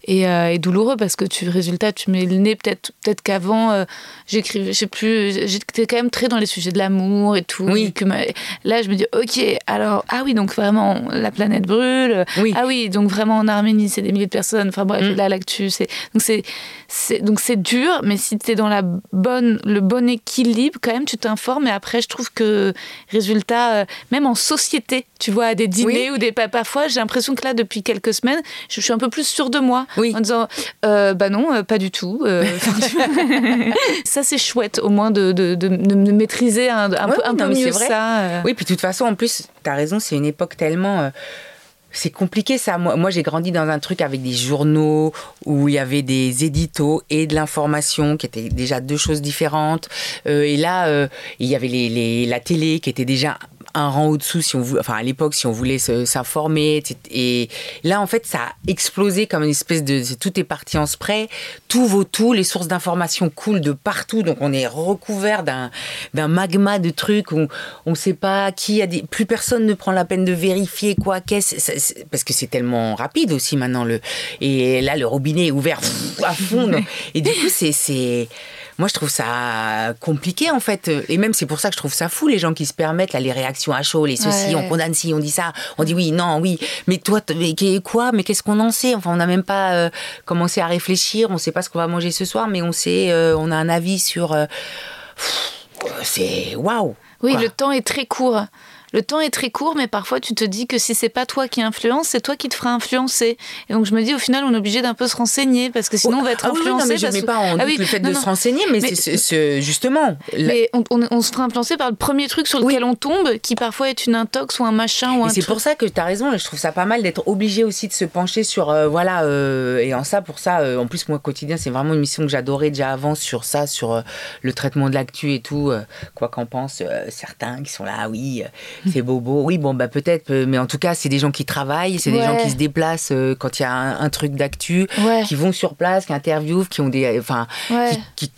euh, et, douloureux parce que tu résultat tu mets le nez peut-être peut-être qu'avant euh, j'écrivais je sais plus j'étais quand même très dans les sujets de l'amour et tout. Oui. Que là je me dis ok alors ah oui donc vraiment la planète oui. Ah oui, donc vraiment en Arménie, c'est des milliers de personnes. Enfin bref, mm. là, l'actu, c'est. Donc c'est, donc c'est dur, mais si tu es dans la bonne, le bon équilibre, quand même, tu t'informes. Et après, je trouve que, résultat, euh, même en société, tu vois, à des dîners ou des. Parfois, j'ai l'impression que là, depuis quelques semaines, je suis un peu plus sûre de moi. En disant, euh, bah non, euh, pas du tout. [LAUGHS] [LAUGHS] ça, c'est chouette, au moins, de, de, de, maîtriser un, peu, un peu mieux ça. Oui, puis de toute façon, en plus, tu as raison, c'est une époque tellement c'est compliqué ça. Moi, moi j'ai grandi dans un truc avec des journaux où il y avait des éditos et de l'information qui étaient déjà deux choses différentes. Euh, et là, euh, il y avait les, les, la télé qui était déjà un rang au-dessous si on voulait, enfin à l'époque si on voulait s'informer et là en fait ça a explosé comme une espèce de tout est parti en spray tout vaut tout les sources d'informations coulent de partout donc on est recouvert d'un magma de trucs où on ne sait pas qui a dit plus personne ne prend la peine de vérifier quoi qu'est-ce parce que c'est tellement rapide aussi maintenant le et là le robinet est ouvert à fond et du coup c'est moi, je trouve ça compliqué, en fait. Et même, c'est pour ça que je trouve ça fou, les gens qui se permettent, là, les réactions à chaud, les ceci, on condamne si, on dit ça, on dit oui, non, oui. Mais toi, mais quoi Mais qu'est-ce qu'on en sait? Enfin, on n'a même pas euh, commencé à réfléchir, on ne sait pas ce qu'on va manger ce soir, mais on sait, euh, on a un avis sur. Euh, c'est waouh Oui, le temps est très court le temps est très court, mais parfois tu te dis que si c'est pas toi qui influence, c'est toi qui te feras influencer. Et donc je me dis, au final, on est obligé d'un peu se renseigner parce que sinon on va être Ah oui, influencé. non, mais je parce mets pas en Ah oui, le fait non, de non. se renseigner, mais, Mais- c'est- justement. la- Mais on, on- on se fera influencer par le premier truc sur lequel on tombe, qui parfois est une intox ou un machin ou un c'est pour ça que tu as raison, et je trouve ça pas mal d'être obligé aussi de se pencher sur. euh, voilà, euh, et en ça, pour ça, euh, en plus, moi, quotidien, c'est vraiment une mission que j'adorais déjà avant sur ça, sur le traitement de l'actu et tout. quoi qu'en pensent certains qui sont là, ah oui, [LAUGHS] c'est bobo. Oui, bon, bah peut-être, euh, mais en tout cas, c'est des gens qui travaillent, c'est des gens qui se déplacent euh, quand il y a un, un truc d'actu, Ouais. qui vont sur place, qui interviewent, qui ont des. Enfin, Ouais. qui, qui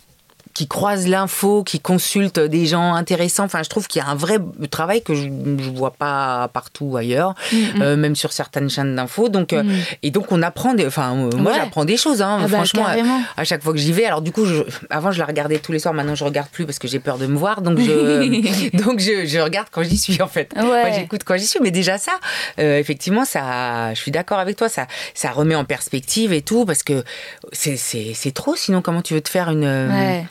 qui croisent l'info, qui consultent des gens intéressants. Enfin, je trouve qu'il y a un vrai travail que je ne vois pas partout ailleurs, euh, même sur certaines chaînes d'infos. Donc, euh, et donc on apprend. Des, enfin, euh, moi Ouais. j'apprends des choses. Hein, Ah bah, franchement, à, carrément. à chaque fois que j'y vais. Alors du coup, je, avant je la regardais tous les soirs. Maintenant je regarde plus parce que j'ai peur de me voir. Donc je, [LAUGHS] donc je, je regarde quand j'y suis en fait. Ouais. Moi, j'écoute quand j'y suis. Mais déjà ça, euh, effectivement, ça, je suis d'accord avec toi. Ça, ça remet en perspective et tout parce que c'est trop. Sinon, comment tu veux te faire une Ouais.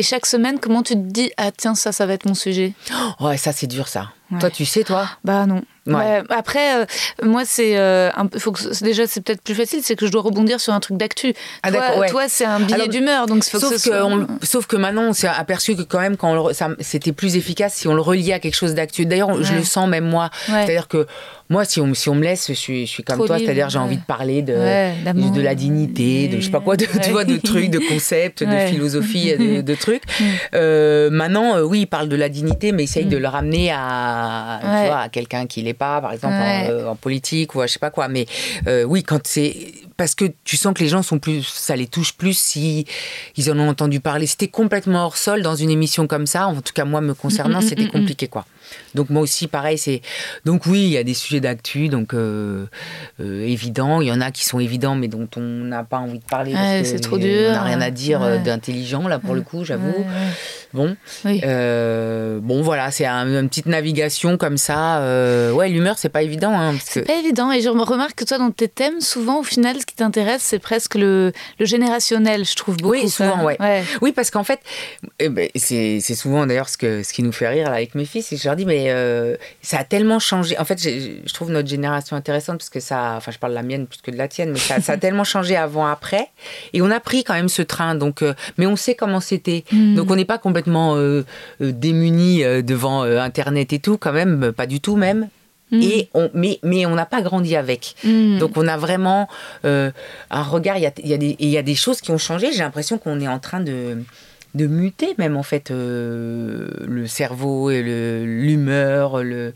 Et chaque semaine, comment tu te dis, ah tiens, ça, ça va être mon sujet? Ouais, ça c'est dur ça. Ouais. Toi, tu sais, toi? Bah non. Ouais. Ouais, Après, euh, moi, c'est euh. Faut que, déjà, c'est peut-être plus facile, c'est que je dois rebondir sur un truc d'actu. Ah, toi, c'est un billet d'humeur, donc faut Sauf que que, ce soit. on- sauf que maintenant, on s'est aperçu que quand même, quand c'était plus efficace si on le reliait à quelque chose d'actu. D'ailleurs, je le sens même moi. C'est-à-dire que moi, si on, si on me laisse, je suis, je suis comme Trop toi. C'est-à-dire, j'ai envie de parler de, de la dignité, de je sais pas quoi, de, tu vois, de trucs, de concepts, de philosophie, de, de trucs. [LAUGHS] Euh, maintenant, euh, oui, il parle de la dignité, mais essaye de le ramener à, tu Ouais. vois, à quelqu'un qui l'est pas, par exemple, Ouais. en, euh, en politique ou à je sais pas quoi. Mais euh, oui, quand c'est parce que tu sens que les gens sont plus, ça les touche plus si ils en ont entendu parler. C'était complètement hors sol dans une émission comme ça. En tout cas, moi me concernant, c'était compliqué quoi. Donc moi aussi, pareil, c'est donc oui, il y a des sujets d'actu, donc euh, euh, évidents. Il y en a qui sont évidents, mais dont on n'a pas envie de parler. parce Ouais, que c'est trop On dur. n'a rien à dire euh, Ouais. d'intelligent là pour le coup, j'avoue. Bon, Oui. euh, bon voilà, c'est un- une petite navigation comme ça. ouais, l'humeur, c'est pas évident, hein, que C'est pas évident. Et je me remarque que toi, dans tes thèmes, souvent, au final, ce qui t'intéresse, c'est presque le, le générationnel, je trouve beaucoup. Oui, souvent, ouais. Oui, parce qu'en fait, eh ben, c'est c'est souvent d'ailleurs ce, que, ce qui nous fait rire là, avec mes fils. c'est que Je leur mais euh, ça a tellement changé. En fait, je trouve notre génération intéressante parce que ça. Enfin, je parle de la mienne plus que de la tienne, mais ça, ça a [LAUGHS] tellement changé avant-après. Et on a pris quand même ce train. Donc, euh, mais on sait comment c'était. Mm. Donc, on n'est pas complètement euh, euh, démunis devant Internet et tout, quand même, pas du tout même. Mm. Et on, mais, mais on n'a pas grandi avec. Mm. Donc on a vraiment euh, un regard, il y a, il y, a des- et il y a des choses qui ont changé. J'ai l'impression qu'on est en train de, de muter même en fait euh, le cerveau et l'humeur, le,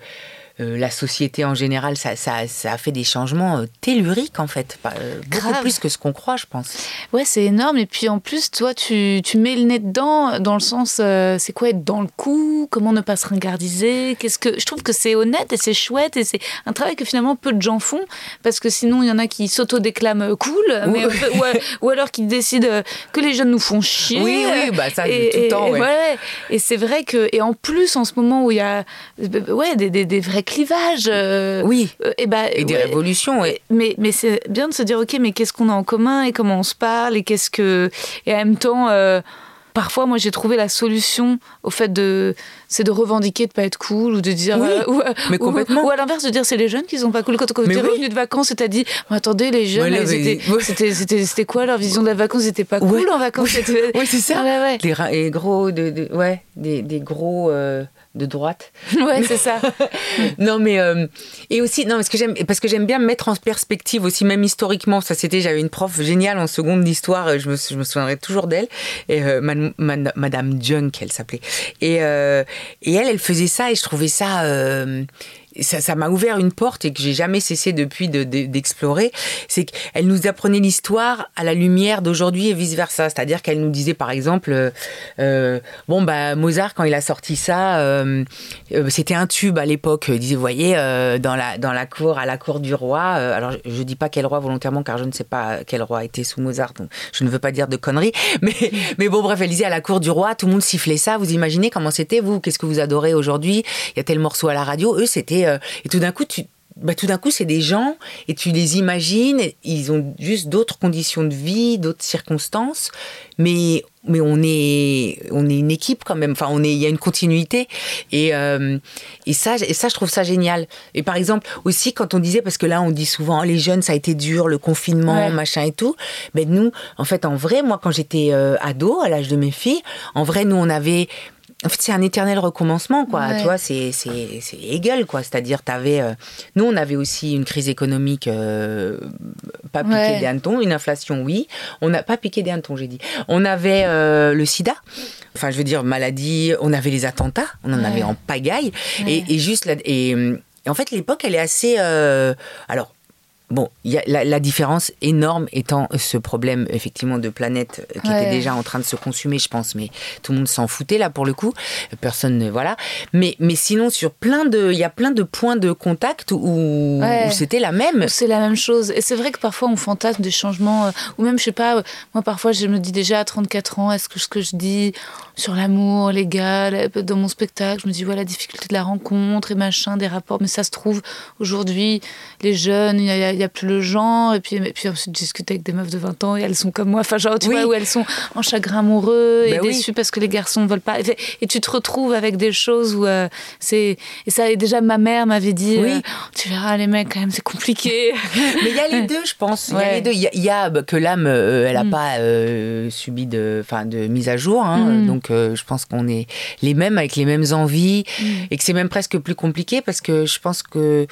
euh, la société en général. Ça, ça, ça a fait des changements euh, telluriques en fait. Pas- euh, beaucoup Grave. plus que ce qu'on croit je pense. Ouais, c'est énorme. Et puis en plus, toi, tu, tu mets le nez dedans, dans le sens, euh, c'est quoi être dans le coup? Comment ne pas se ringardiser? Qu'est-ce que je trouve que c'est honnête et c'est chouette et c'est un travail que finalement peu de gens font parce que sinon il y en a qui s'auto-déclament cool, mais, ou, ou alors qui décident que les jeunes nous font chier. Oui, oui, bah ça, et, tout le temps, et ouais. ouais. Et c'est vrai que et en plus en ce moment où il y a ouais des, des, des vrais clivages. euh, Oui. euh, et bah, Et des ouais. révolutions. ouais. Mais, mais c'est bien de se dire, ok, mais qu'est-ce qu'on a en commun et comment on se parle et qu'est-ce que. Et en même temps, euh, parfois, moi, j'ai trouvé la solution au fait de. C'est de revendiquer de pas être cool ou de dire. Oui, euh, ou, mais complètement. Ou, à l'inverse, de dire c'est les jeunes qui sont pas cool. Quand, quand tu es oui. revenu de vacances et t'as dit, mais attendez, les jeunes, Ouais, là, ils mais- c'était c'était- c'était quoi leur vision de la vacance Ils étaient pas cool en vacances. Oui, c'est ça. Ah ouais. Les, gros de, de- ouais, des, des gros euh, de droite. [LAUGHS] Ouais, c'est ça. [LAUGHS] non mais euh, et aussi non parce que j'aime parce que j'aime bien me mettre en perspective aussi même historiquement ça c'était j'avais une prof géniale en seconde d'histoire euh, je me, je me souviendrai toujours d'elle et euh, man- man- madame Junk elle s'appelait et euh, et elle elle faisait ça et je trouvais ça ça m'a ouvert une porte et que j'ai jamais cessé depuis de- de- d'explorer, c'est qu'elle nous apprenait l'histoire à la lumière d'aujourd'hui et vice versa. C'est-à-dire qu'elle nous disait par exemple, euh, euh, bon bah Mozart quand il a sorti ça, euh, c'était un tube à l'époque. Il disait, vous voyez, dans la dans la cour, à la cour du roi. alors je, je dis pas quel roi volontairement car je ne sais pas quel roi était sous Mozart, donc je ne veux pas dire de conneries. [LAUGHS] Mais mais bon bref, elle disait à la cour du roi, tout le monde sifflait ça. Vous imaginez comment c'était vous? Qu'est-ce que vous adorez aujourd'hui? Il y a tel morceau à la radio. Eux c'était euh, et tout d'un coup tu bah, tout d'un coup, c'est des gens et tu les imagines, ils ont juste d'autres conditions de vie, d'autres circonstances, mais mais on est on est une équipe quand même. Enfin, on est il y a une continuité et euh, et ça et ça je trouve ça génial. Et par exemple aussi quand on disait parce que là on dit souvent oh, les jeunes ça a été dur le confinement machin et tout. Mais nous en fait en vrai moi quand j'étais euh, ado à l'âge de mes filles en vrai nous on avait en fait, c'est un éternel recommencement, quoi. Tu vois, c'est, c'est, c'est égal, quoi. C'est-à-dire, t'avais, euh, nous, on avait aussi une crise économique, euh, pas piqué des hannetons, une inflation, oui. On n'a pas piqué des hannetons, j'ai dit. On avait euh, le sida. Enfin, je veux dire, maladie. On avait les attentats. On en avait en pagaille. Et, et, juste, là, et, et, en fait, l'époque, elle est assez. alors, Bon, y a la, différence énorme étant ce problème effectivement de planète qui était déjà en train de se consumer, je pense, mais tout le monde s'en foutait là pour le coup. Personne ne voilà. Mais mais sinon sur plein de, il y a plein de points de contact où, c'était la même. C'est la même chose. Et c'est vrai que parfois on fantasme des changements, euh, ou même je sais pas. moi parfois je me dis déjà à 34 ans, est-ce que ce que je dis sur l'amour, les gars, dans mon spectacle, je me dis voilà la difficulté de la rencontre et machin, des rapports. Mais ça se trouve aujourd'hui, les jeunes, il y a plus le genre. Et puis, et puis ensuite, discute avec des meufs de 20 ans et elles sont comme moi. Enfin, genre, tu vois, où elles sont en chagrin amoureux et bah déçues parce que les garçons ne veulent pas. Et, tu te retrouves avec des choses où euh, c'est. Et ça, et déjà, ma mère m'avait dit oui. Euh, tu verras, les mecs, quand même, c'est compliqué. [LAUGHS] Mais il y a les deux, je pense. Il y a les deux. Il y, a, bah, que l'âme, euh, elle n'a mm. pas subi de, fin, de mise à jour. Hein. Mm. Donc, je pense qu'on est les mêmes, avec les mêmes envies. Mm. Et que c'est même presque plus compliqué parce que je pense que,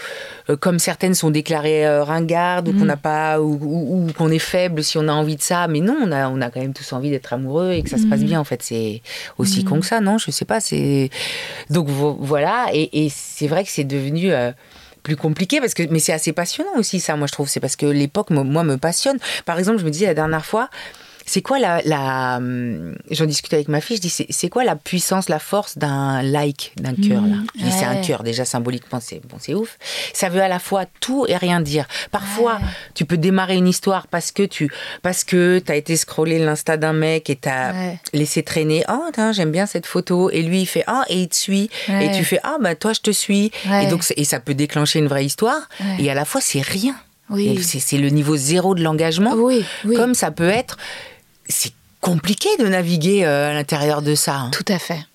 comme certaines sont déclarées ringarde ou qu'on mm. n'a pas ou, qu'on est faible si on a envie de ça mais non on a on a quand même tous envie d'être amoureux et que ça se passe mm. bien en fait c'est aussi mm. con que ça non? Je sais pas c'est donc voilà et, c'est vrai que c'est devenu euh, plus compliqué parce que mais c'est assez passionnant aussi ça moi je trouve c'est parce que l'époque moi me passionne par exemple je me disais la dernière fois c'est quoi la, la hum, j'en discutais avec ma fille, je dis c'est quoi la puissance, la force d'un like, d'un cœur là? Mmh, c'est un cœur déjà symboliquement, c'est bon, c'est ouf. Ça veut à la fois tout et rien dire. Parfois, tu peux démarrer une histoire parce que tu parce que t'as été scroller l'insta d'un mec et t'as laissé traîner. Oh, j'aime bien cette photo et lui il fait ah et il te suit et tu fais ah bah toi je te suis et donc et ça peut déclencher une vraie histoire et à la fois c'est rien. Oui. C'est le niveau zéro de l'engagement. Oui, oui. Comme ça peut être c'est compliqué de naviguer euh, à l'intérieur de ça. Hein. Tout à fait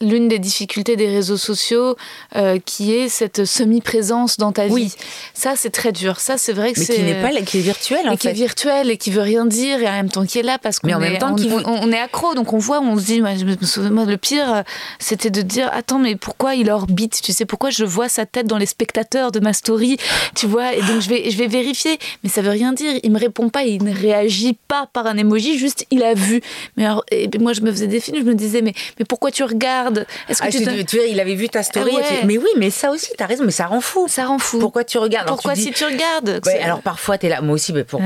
l'une des difficultés des réseaux sociaux euh, qui est cette semi-présence dans ta vie. Ça, c'est très dur. Ça, c'est vrai que c'est. qui n'est pas, qui est virtuel, en et qui est virtuel et qui veut rien dire et en même temps qui est là parce qu'on est, on, on, est accro. Donc on voit, on se dit, moi, je me souviens, moi, le pire, c'était de dire, attends, mais pourquoi il orbite Tu sais, pourquoi je vois sa tête dans les spectateurs de ma story Tu vois Et donc je vais, je vais vérifier. Mais ça veut rien dire. Il me répond pas, il ne réagit pas par un emoji, juste il a vu. Mais alors, et moi, je me faisais des films, je me disais, mais, mais pourquoi tu regardes est-ce que ah, tu, il avait vu ta story. Mais oui, mais ça aussi, t'as raison, mais ça rend fou. Ça rend fou. Pourquoi tu regardes? Pourquoi si tu regardes? Alors parfois, t'es là. Moi aussi, mais pour,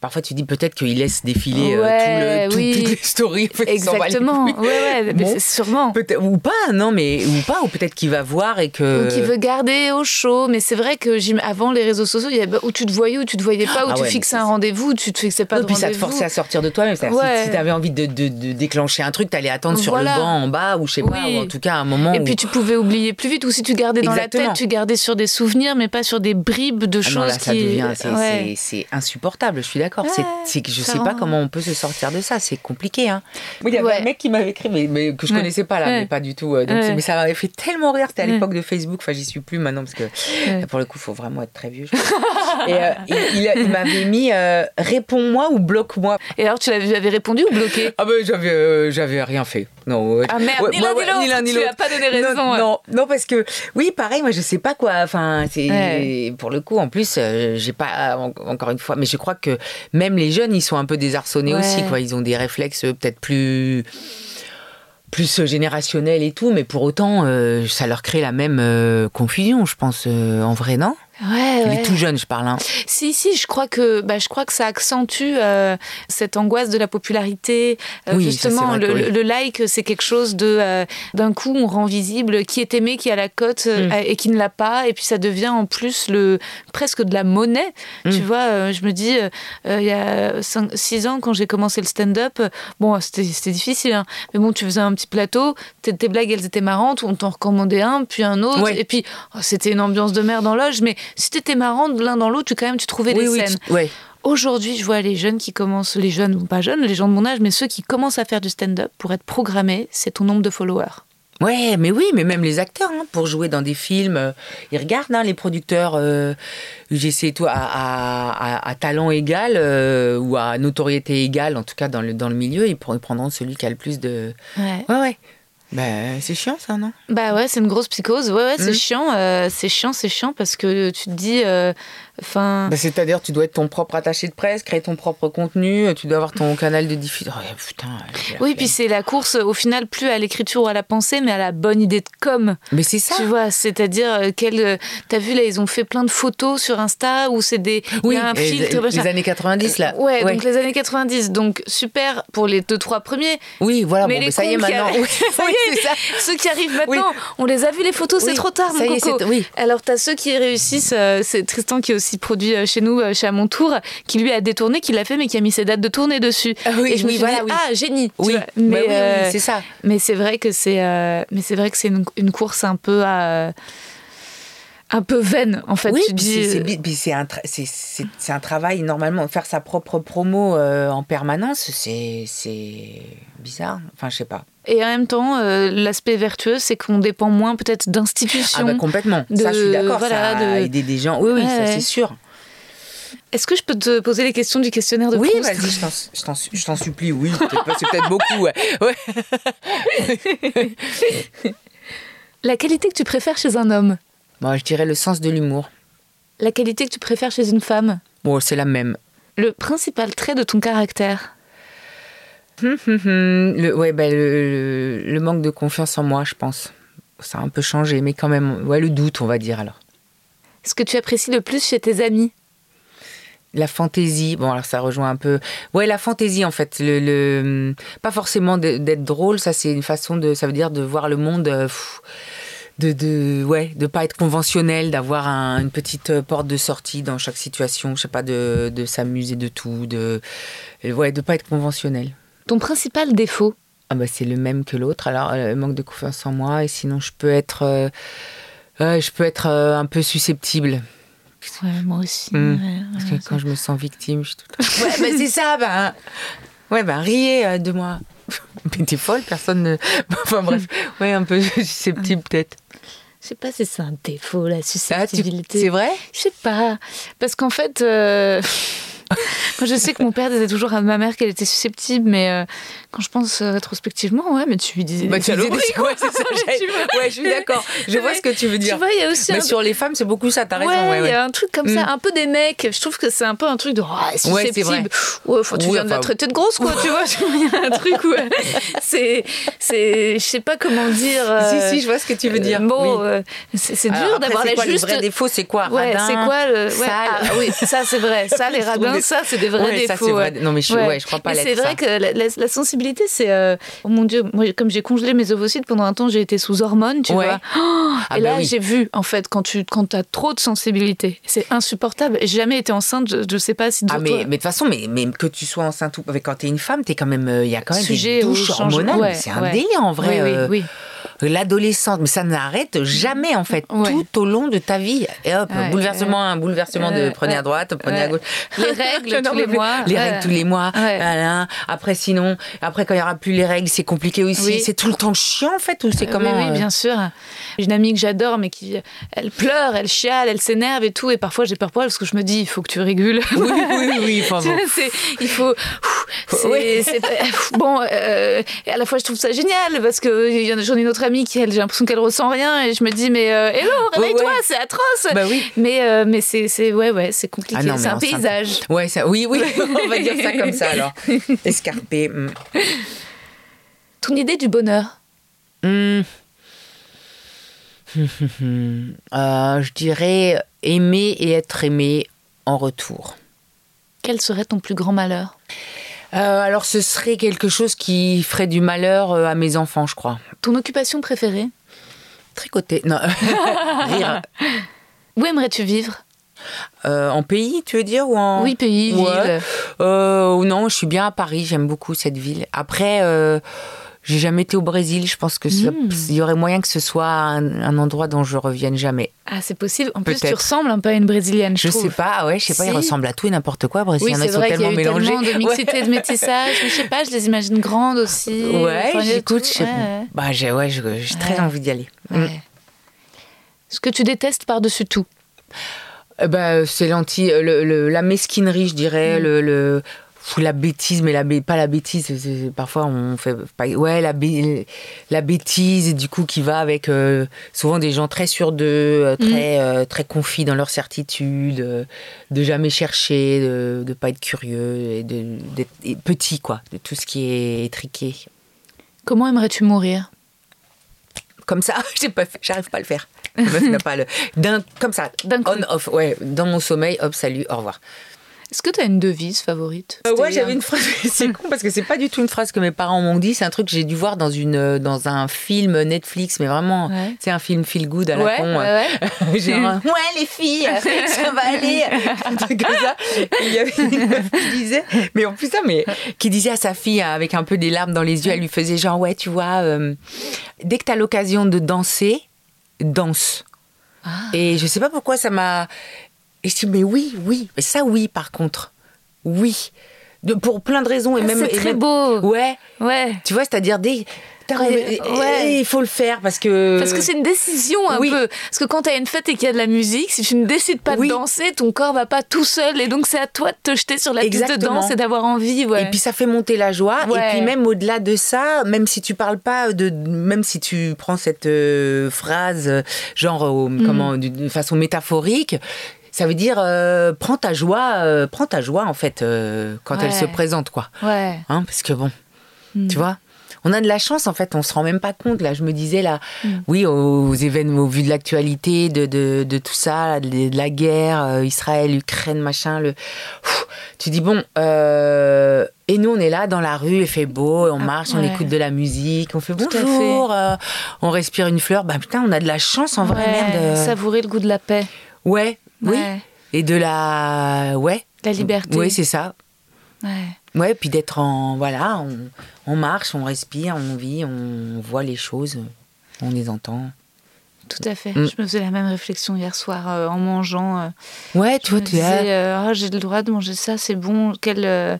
parfois tu dis peut-être qu'il laisse défiler euh, tout le, toutes les stories. Exactement. Ouais, ouais, sûrement. Ou pas, non, mais ou pas, ou peut-être qu'il va voir et que. Ou qu'il veut garder au chaud. Mais c'est vrai que avant les réseaux sociaux, il y avait où tu te voyais, où tu te voyais pas, où ah tu fixais un rendez-vous, tu te fixais pas de. Puis ça te forçait à sortir de toi-même. Si, t'avais envie de, déclencher un truc, t'allais attendre sur le banc en bas ou je sais pas, ou en tout cas un moment. Et puis tu pouvais oublier plus vite, ou si tu gardais dans la tête, tu gardais sur des souvenirs, mais pas sur des bribes de choses. Ah non, là, ça devient, c'est insupportable. Je suis d'accord. c'est que je sais pas comment on peut se sortir de ça. C'est compliqué. Hein. il y avait un mec qui m'avait écrit, mais, que je connaissais pas là, mais pas du tout. Euh, mais ça m'avait fait tellement rire. C'était à l'époque de Facebook. Enfin, j'y suis plus maintenant parce que pour le coup, il faut vraiment être très vieux. et euh, il, m'avait mis euh, réponds-moi ou bloque-moi. Et alors, tu avais répondu ou bloqué? Ah ben, j'avais j'avais rien fait. Non. Ah merde, ni l'un ni l'autre. Tu pas donné raison. Non, non, parce que oui, pareil, moi je sais pas quoi. Enfin, c'est pour le coup. En plus, euh, j'ai pas encore une fois, mais je crois que même les jeunes, ils sont un peu désarçonnés aussi. Quoi, ils ont des réflexes peut-être plus plus générationnels et tout, mais pour autant, euh, ça leur crée la même euh, confusion, je pense, en vrai, non? Ouais, Il est tout jeune, je parle. Hein. Si, si, je crois que, bah, je crois que ça accentue euh, cette angoisse de la popularité. Euh, justement, le, like, c'est quelque chose de, euh, d'un coup, on rend visible qui est aimé, qui a la cote mm. et qui ne l'a pas, et puis ça devient en plus le presque de la monnaie. Mm. Tu vois, je me dis, il y a 6 ans, quand j'ai commencé le stand-up, bon, c'était, difficile, hein, mais bon, tu faisais un petit plateau, tes, tes blagues, elles étaient marrantes, on t'en recommandait un, puis un autre, et puis oh, c'était une ambiance de merde en loge, mais si t'étais marrant l'un dans l'autre, tu quand même tu trouvais Oui, des oui, scènes. tu- ouais. Aujourd'hui, je vois les jeunes qui commencent, les jeunes ou pas jeunes, les gens de mon âge, mais ceux qui commencent à faire du stand-up pour être programmés, c'est ton nombre de followers. Ouais, mais oui, mais même les acteurs, hein, pour jouer dans des films, euh, ils regardent hein, les producteurs euh, UGC et tout à, à- à- à talent égal euh, ou à notoriété égale, en tout cas dans le, dans le milieu, ils prendront celui qui a le plus de. Ouais. Ouais, ouais. Ben, c'est chiant ça, non? Bah ouais, c'est une grosse psychose. Ouais, ouais, c'est Mm. chiant, euh, c'est chiant, c'est chiant parce que tu te dis, euh, enfin, Ben, C'est-à-dire, tu dois être ton propre attaché de presse, créer ton propre contenu, tu dois avoir ton canal de diffusion. Oh, putain. oui, puis c'est la course au final plus à l'écriture ou à la pensée, mais à la bonne idée de com. Mais c'est ça. Tu vois, c'est-à-dire euh, quel, euh, t'as vu là, ils ont fait plein de photos sur Insta où c'est des, il Oui, y a un filtre, les, les années 90 là. Ouais, donc les années 90, donc super pour les deux trois premiers. Oui, voilà, mais bon, les ben, ça y est qui maintenant. arrivent- Oui, [LAUGHS] [LAUGHS] ça y oui, est, ça. Ceux qui arrivent maintenant, on les a vus les photos, c'est Oui, trop tard, mon est, coco. c'est- oui. Alors t'as ceux qui réussissent, euh, c'est Tristan qui est aussi produit euh, chez nous, euh, chez À mon tour, qui lui a détourné, qui l'a fait, mais qui a mis ses dates de tournée dessus. Ah oui, Et je me suis voilà, dit, oui. ah génie. Oui. Bah mais oui, oui, euh, c'est ça. mais c'est vrai que c'est, euh, mais c'est vrai que c'est une, une course un peu à, un peu vaine en fait. Oui, tu dis, c'est- un, tra- travail normalement. Faire sa propre promo euh, en permanence, c'est c'est bizarre. Enfin, je sais pas. Et en même temps, euh, l'aspect vertueux, c'est qu'on dépend moins peut-être d'institutions. Ah bah complètement. ça, je suis de- d'accord. voilà, ça a de- aidé des gens. Oui, oui, Ouais, ça ouais. c'est sûr. Est-ce que je peux te poser les questions du questionnaire de Oui, vas-y, je t'en- supplie. Oui, c'est peut-être beaucoup. Ouais. [LAUGHS] Ouais. [LAUGHS] La qualité que tu préfères chez un homme Moi, je dirais le sens de l'humour. La qualité que tu préfères chez une femme Bon, c'est la même. Le principal trait de ton caractère Hum, hum, hum. Le, ouais, ben, le, manque de confiance en moi, je pense. Ça a un peu changé, mais quand même, ouais, le doute, on va dire alors. Ce que tu apprécies le plus chez tes amis? La fantaisie, bon alors ça rejoint un peu, ouais la fantaisie en fait, le, le- pas forcément d'être drôle, ça c'est une façon de, ça veut dire de voir le monde, euh, pff, de, de, ouais, de pas être conventionnel, d'avoir un- une petite euh, porte de sortie dans chaque situation, je sais pas, de, de s'amuser de tout, de, ouais, de pas être conventionnel. Ton principal défaut Ah bah c'est le même que l'autre, alors euh, manque de confiance en moi et sinon je peux être, euh, je peux être euh, un peu susceptible. Ouais, moi aussi. Mm. ouais, Parce ouais. que quand je me sens victime, je suis tout [LAUGHS] Ouais, bah c'est ça, ben. Ouais, ben riez de moi. [LAUGHS] Mais t'es folle, personne ne. [LAUGHS] Enfin bref, ouais, un peu susceptible peut-être. Je sais pas si c'est un défaut, la Ah, tu- susceptibilité. C'est vrai? Je sais pas. Parce qu'en fait, moi je sais que mon père disait toujours à ma mère qu'elle était susceptible, mais euh, quand je pense euh, rétrospectivement, ouais, mais tu lui disais. Bah, tu saloperies, des- quoi. ouais, c'est ça, [LAUGHS] ouais, je suis d'accord. Je vois ce que tu veux dire. Tu vois, il y a aussi Mais un sur les femmes, c'est beaucoup ça, t'as raison. Ouais, Ouais, il ouais. y a un truc comme ça, Mm. un peu des mecs. Je trouve que c'est un peu un truc de Ouais, c'est susceptible. vrai. Ouais, enfin, tu viens de la traiter de grosse, quoi, tu vois. Il y a un truc où euh, [LAUGHS] c'est, je sais pas comment dire. euh, Si, si, je vois ce que tu veux dire. Bon, Oui. euh, c'est, dur d'avoir la juste. Les vrais défauts, c'est quoi? Ouais, c'est quoi le. ouais, ah, oui, ça c'est vrai. [LAUGHS] Ça, les radins, ça, c'est des vrais Ouais, ça, défauts. ouais. Non, mais je, ouais. crois pas c'est vrai ça. que la, la- c'est. euh, Oh mon Dieu, moi, comme j'ai congelé mes ovocytes pendant un temps, j'ai été sous hormones, tu Ouais. vois. Oh, [GASPS] Ah et bah là, oui. j'ai vu, en fait, quand tu quand as trop de sensibilité, c'est insupportable. J'ai jamais été enceinte, je, je sais pas si. Ah mais, mais de toute façon, mais, mais que tu sois enceinte ou quand t'es une femme, t'es quand même, euh, il y a quand même Sujet des douches changement. hormonales. Ouais, c'est un ouais. délire en vrai. Oui, oui, euh, oui. L'adolescente, mais ça n'arrête jamais en fait, Ouais. tout au long de ta vie. Et hop, Ouais, bouleversement, un bouleversement de Ouais, prenez à droite, prenez à gauche. Les règles [LAUGHS] tous les mois. Les règles tous les mois. Voilà. Après sinon, après quand il y aura plus les règles, c'est compliqué aussi. Oui. C'est tout le temps chiant en fait ou c'est Euh, comment Oui, oui, euh, bien sûr. J'ai une amie que j'adore, mais qui, elle pleure, elle chiale, elle s'énerve et tout. Et parfois, j'ai peur pour elle parce que je me dis, il faut que tu régules. Oui, oui, oui. enfin, [LAUGHS] bon. il faut. c'est- bon, euh, à la fois, je trouve ça génial parce que j'en ai une autre amie qui, elle, j'ai l'impression qu'elle ressent rien et je me dis, mais euh, hello, réveille-toi, Ouais. c'est atroce. Bah oui. Mais, euh, mais c'est, c'est, ouais, ouais, c'est compliqué. Ah c'est un paysage. Ouais, ça, oui, oui, [LAUGHS] on va dire ça comme ça alors. [LAUGHS] Escarpé. hmm. Ton idée du bonheur. Hmm. [LAUGHS] Euh, je dirais aimer et être aimé en retour. Quel serait ton plus grand malheur? Euh, alors ce serait quelque chose qui ferait du malheur euh, à mes enfants, je crois. Ton occupation préférée? Tricoter. Non, [LAUGHS] rire. Où aimerais-tu vivre? Euh, en pays, tu veux dire ou en... Oui, pays, Ouais. ville. Euh, non, je suis bien à Paris, j'aime beaucoup cette ville. Après, euh, J'ai jamais été au Brésil. Je pense que ça- Mm. il y aurait moyen que ce soit un, un endroit dont je revienne jamais. Ah, c'est possible. En plus, tu ressembles un peu à une brésilienne, je, Je sais pas, ouais, je sais pas, ils Si. ressemblent à tout et n'importe quoi. Brésil, Oui, il sont vrai qu'il y a tellement eu mélangés. tellement de Ouais. mixité, de métissage. Mais je sais pas, je les imagine grandes aussi. Ouais, Enfin, il j'écoute, sais Ouais. Bah, j'ai ouais, j'ai j'ai très envie d'y aller. Mm. Ce que tu détestes par-dessus tout? Euh, bah, c'est l'anti, la mesquinerie, je dirais, Mm. le, le- pff, la bêtise, mais la, pas la bêtise. parfois, on fait ouais, la, la bêtise, du coup, qui va avec euh, souvent des gens très sûrs d'eux, euh, Mm. très, euh, très confis dans leur certitude, euh, de jamais chercher, de, de pas être curieux, et de, d'être et petit, quoi, de tout ce qui est étriqué. Comment aimerais-tu mourir? Comme ça, [LAUGHS] j'ai pas fait- j'arrive pas à le faire. Pas le. Comme ça, on, off, ouais, dans mon sommeil, hop, salut, au revoir. Est-ce que tu as une devise favorite? Euh, ouais, j'avais une phrase. C'est [LAUGHS] con parce que c'est pas du tout une phrase que mes parents m'ont dit. C'est un truc que j'ai dû voir dans une euh, dans un film Netflix, mais vraiment, Ouais. c'est un film feel good à la Ouais, con. ouais, euh. ouais. [LAUGHS] Genre, [LAUGHS] euh, ouais les filles, ça va aller, un truc comme ça. Et Il y avait une meuf qui disait, mais en plus ça, mais qui disait à sa fille euh, avec un peu des larmes dans les yeux, elle lui faisait genre ouais, tu vois, euh, dès que t'as l'occasion de danser, danse. Ah. Et je sais pas pourquoi ça m'a. Et je dis mais oui, oui, mais ça oui par contre, oui, de, pour plein de raisons et Ah, même. c'est très même- beau. Ouais, Ouais. tu vois, t'as envie- et- ouais. et il faut le faire parce que. Parce que c'est une décision un oui. peu. Parce que quand tu as une fête et qu'il y a de la musique, si tu ne décides pas Oui. de danser, ton corps va pas tout seul. Et donc c'est à toi de te jeter sur la piste de Exactement. danse et d'avoir envie. Ouais. Et puis ça fait monter la joie. Ouais. Et puis même au-delà de ça, même si tu parles pas de, même si tu prends cette euh, phrase euh, genre euh, Mm. comment d'une façon métaphorique, ça veut dire euh, prends ta joie, euh, prends ta joie en fait euh, quand elle se présente quoi. ouais. Hein, parce que bon, tu vois. On a de la chance en fait, on se rend même pas compte. Là, je me disais là, Mm. oui, aux événements, au vu de l'actualité, de, de, de tout ça, de, de la guerre, euh, Israël, Ukraine, machin, le, Pff, tu dis bon, euh, et nous on est là dans la rue, il fait beau, on Ah, marche, on écoute de la musique, on fait Tout bonjour, euh, on respire une fleur. Bah putain, on a de la chance en vrai, Ouais, merde. euh. Savourer le goût de la paix. Ouais, oui, Ouais. et de la, ouais, La liberté. Oui, c'est ça. Ouais. Ouais, puis d'être en. Voilà, on, on marche, on respire, on vit, on voit les choses, on les entend. Tout à fait. Mm. Je me faisais la même réflexion hier soir euh, en mangeant. euh, Ouais, tu vois, tu euh, Ah, j'ai le droit de manger ça, c'est bon. Quelle,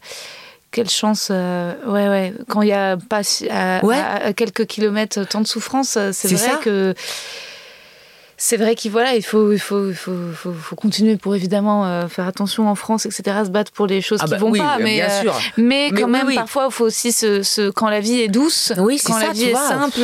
quelle chance. euh, ouais, ouais. Quand il y a pas à, Ouais. à- à quelques kilomètres tant de souffrance, c'est C'est vrai ça. que. C'est vrai qu'il voilà, il faut, il faut, il faut, faut, faut continuer pour évidemment euh, faire attention en France, etc., se battre pour les choses Ah qui bah vont oui, pas. euh, Mais, bien euh, sûr. mais Mais quand oui, même, oui. parfois, il faut aussi se, se- quand la vie est douce, Oui, quand la vie est vois. simple,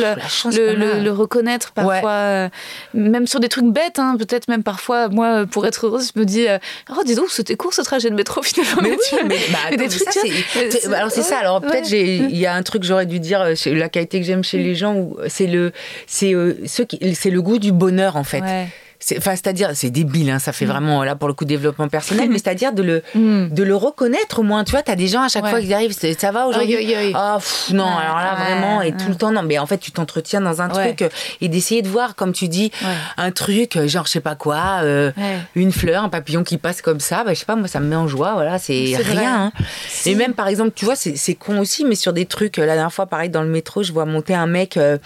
le, reconnaître parfois, Ouais. euh, même sur des trucs bêtes, hein, peut-être même parfois, moi, pour être heureuse, je me dis, euh, oh, dis donc, c'était court ce trajet de métro [LAUGHS] finalement. Mais oui, tu mais, bah, des mais trucs, ça, c'est- c'est- alors c'est ça. Alors peut-être ouais. il y a un truc que j'aurais dû dire. La qualité que j'aime chez les gens, où c'est le, c'est ceux qui, c'est le goût du bonheur en fait. C'est-à-dire, c'est débile, hein, ça fait vraiment là pour le coup développement personnel, mais c'est-à-dire de le, Mm. de le reconnaître au moins. Tu vois, t'as des gens à chaque Ouais. fois qui arrivent, ça va aujourd'hui. Ah non, Ouais, alors là ouais, vraiment et tout le temps non, mais en fait tu t'entretiens dans un truc euh, et d'essayer de voir, comme tu dis, un truc euh, genre je sais pas quoi, euh, une fleur, un papillon qui passe comme ça, bah, je sais pas, moi ça me met en joie, voilà, c'est rien. hein. Si. Et même par exemple, tu vois, c'est con aussi, mais sur des trucs, la dernière fois pareil dans le métro, je vois monter un mec, euh,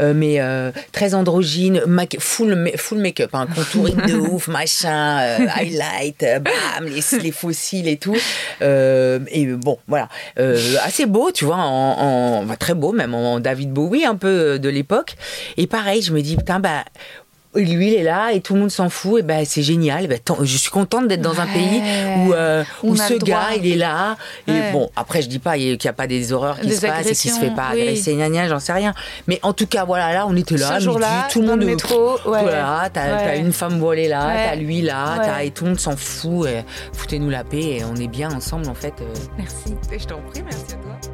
mais euh, très androgyne, full, full make-up, un contouring de [LAUGHS] ouf, machin, euh, highlight, euh, bam, les, les fossiles et tout. Euh, et bon, voilà, assez beau, tu vois, en, très beau, même en David Bowie un peu de l'époque. Et pareil, je me dis, putain, bah. Lui, il est là et tout le monde s'en fout. Et ben, c'est génial. Ben, tant- je suis contente d'être dans un pays où, euh, où a ce gars, il est là. Et bon, après, je dis pas qu'il n'y a pas des horreurs qui Des se passent et qu'il se fait pas oui. agresser, j'en sais rien. Mais en tout cas, voilà, là, on était là, midi, tout le monde le métro, ouais. Voilà, t'as une femme voilée là, Ouais. t'as lui là, et tout le monde s'en fout. Foutez-nous la paix et on est bien ensemble en fait. euh. Merci. Je t'en prie, merci à toi.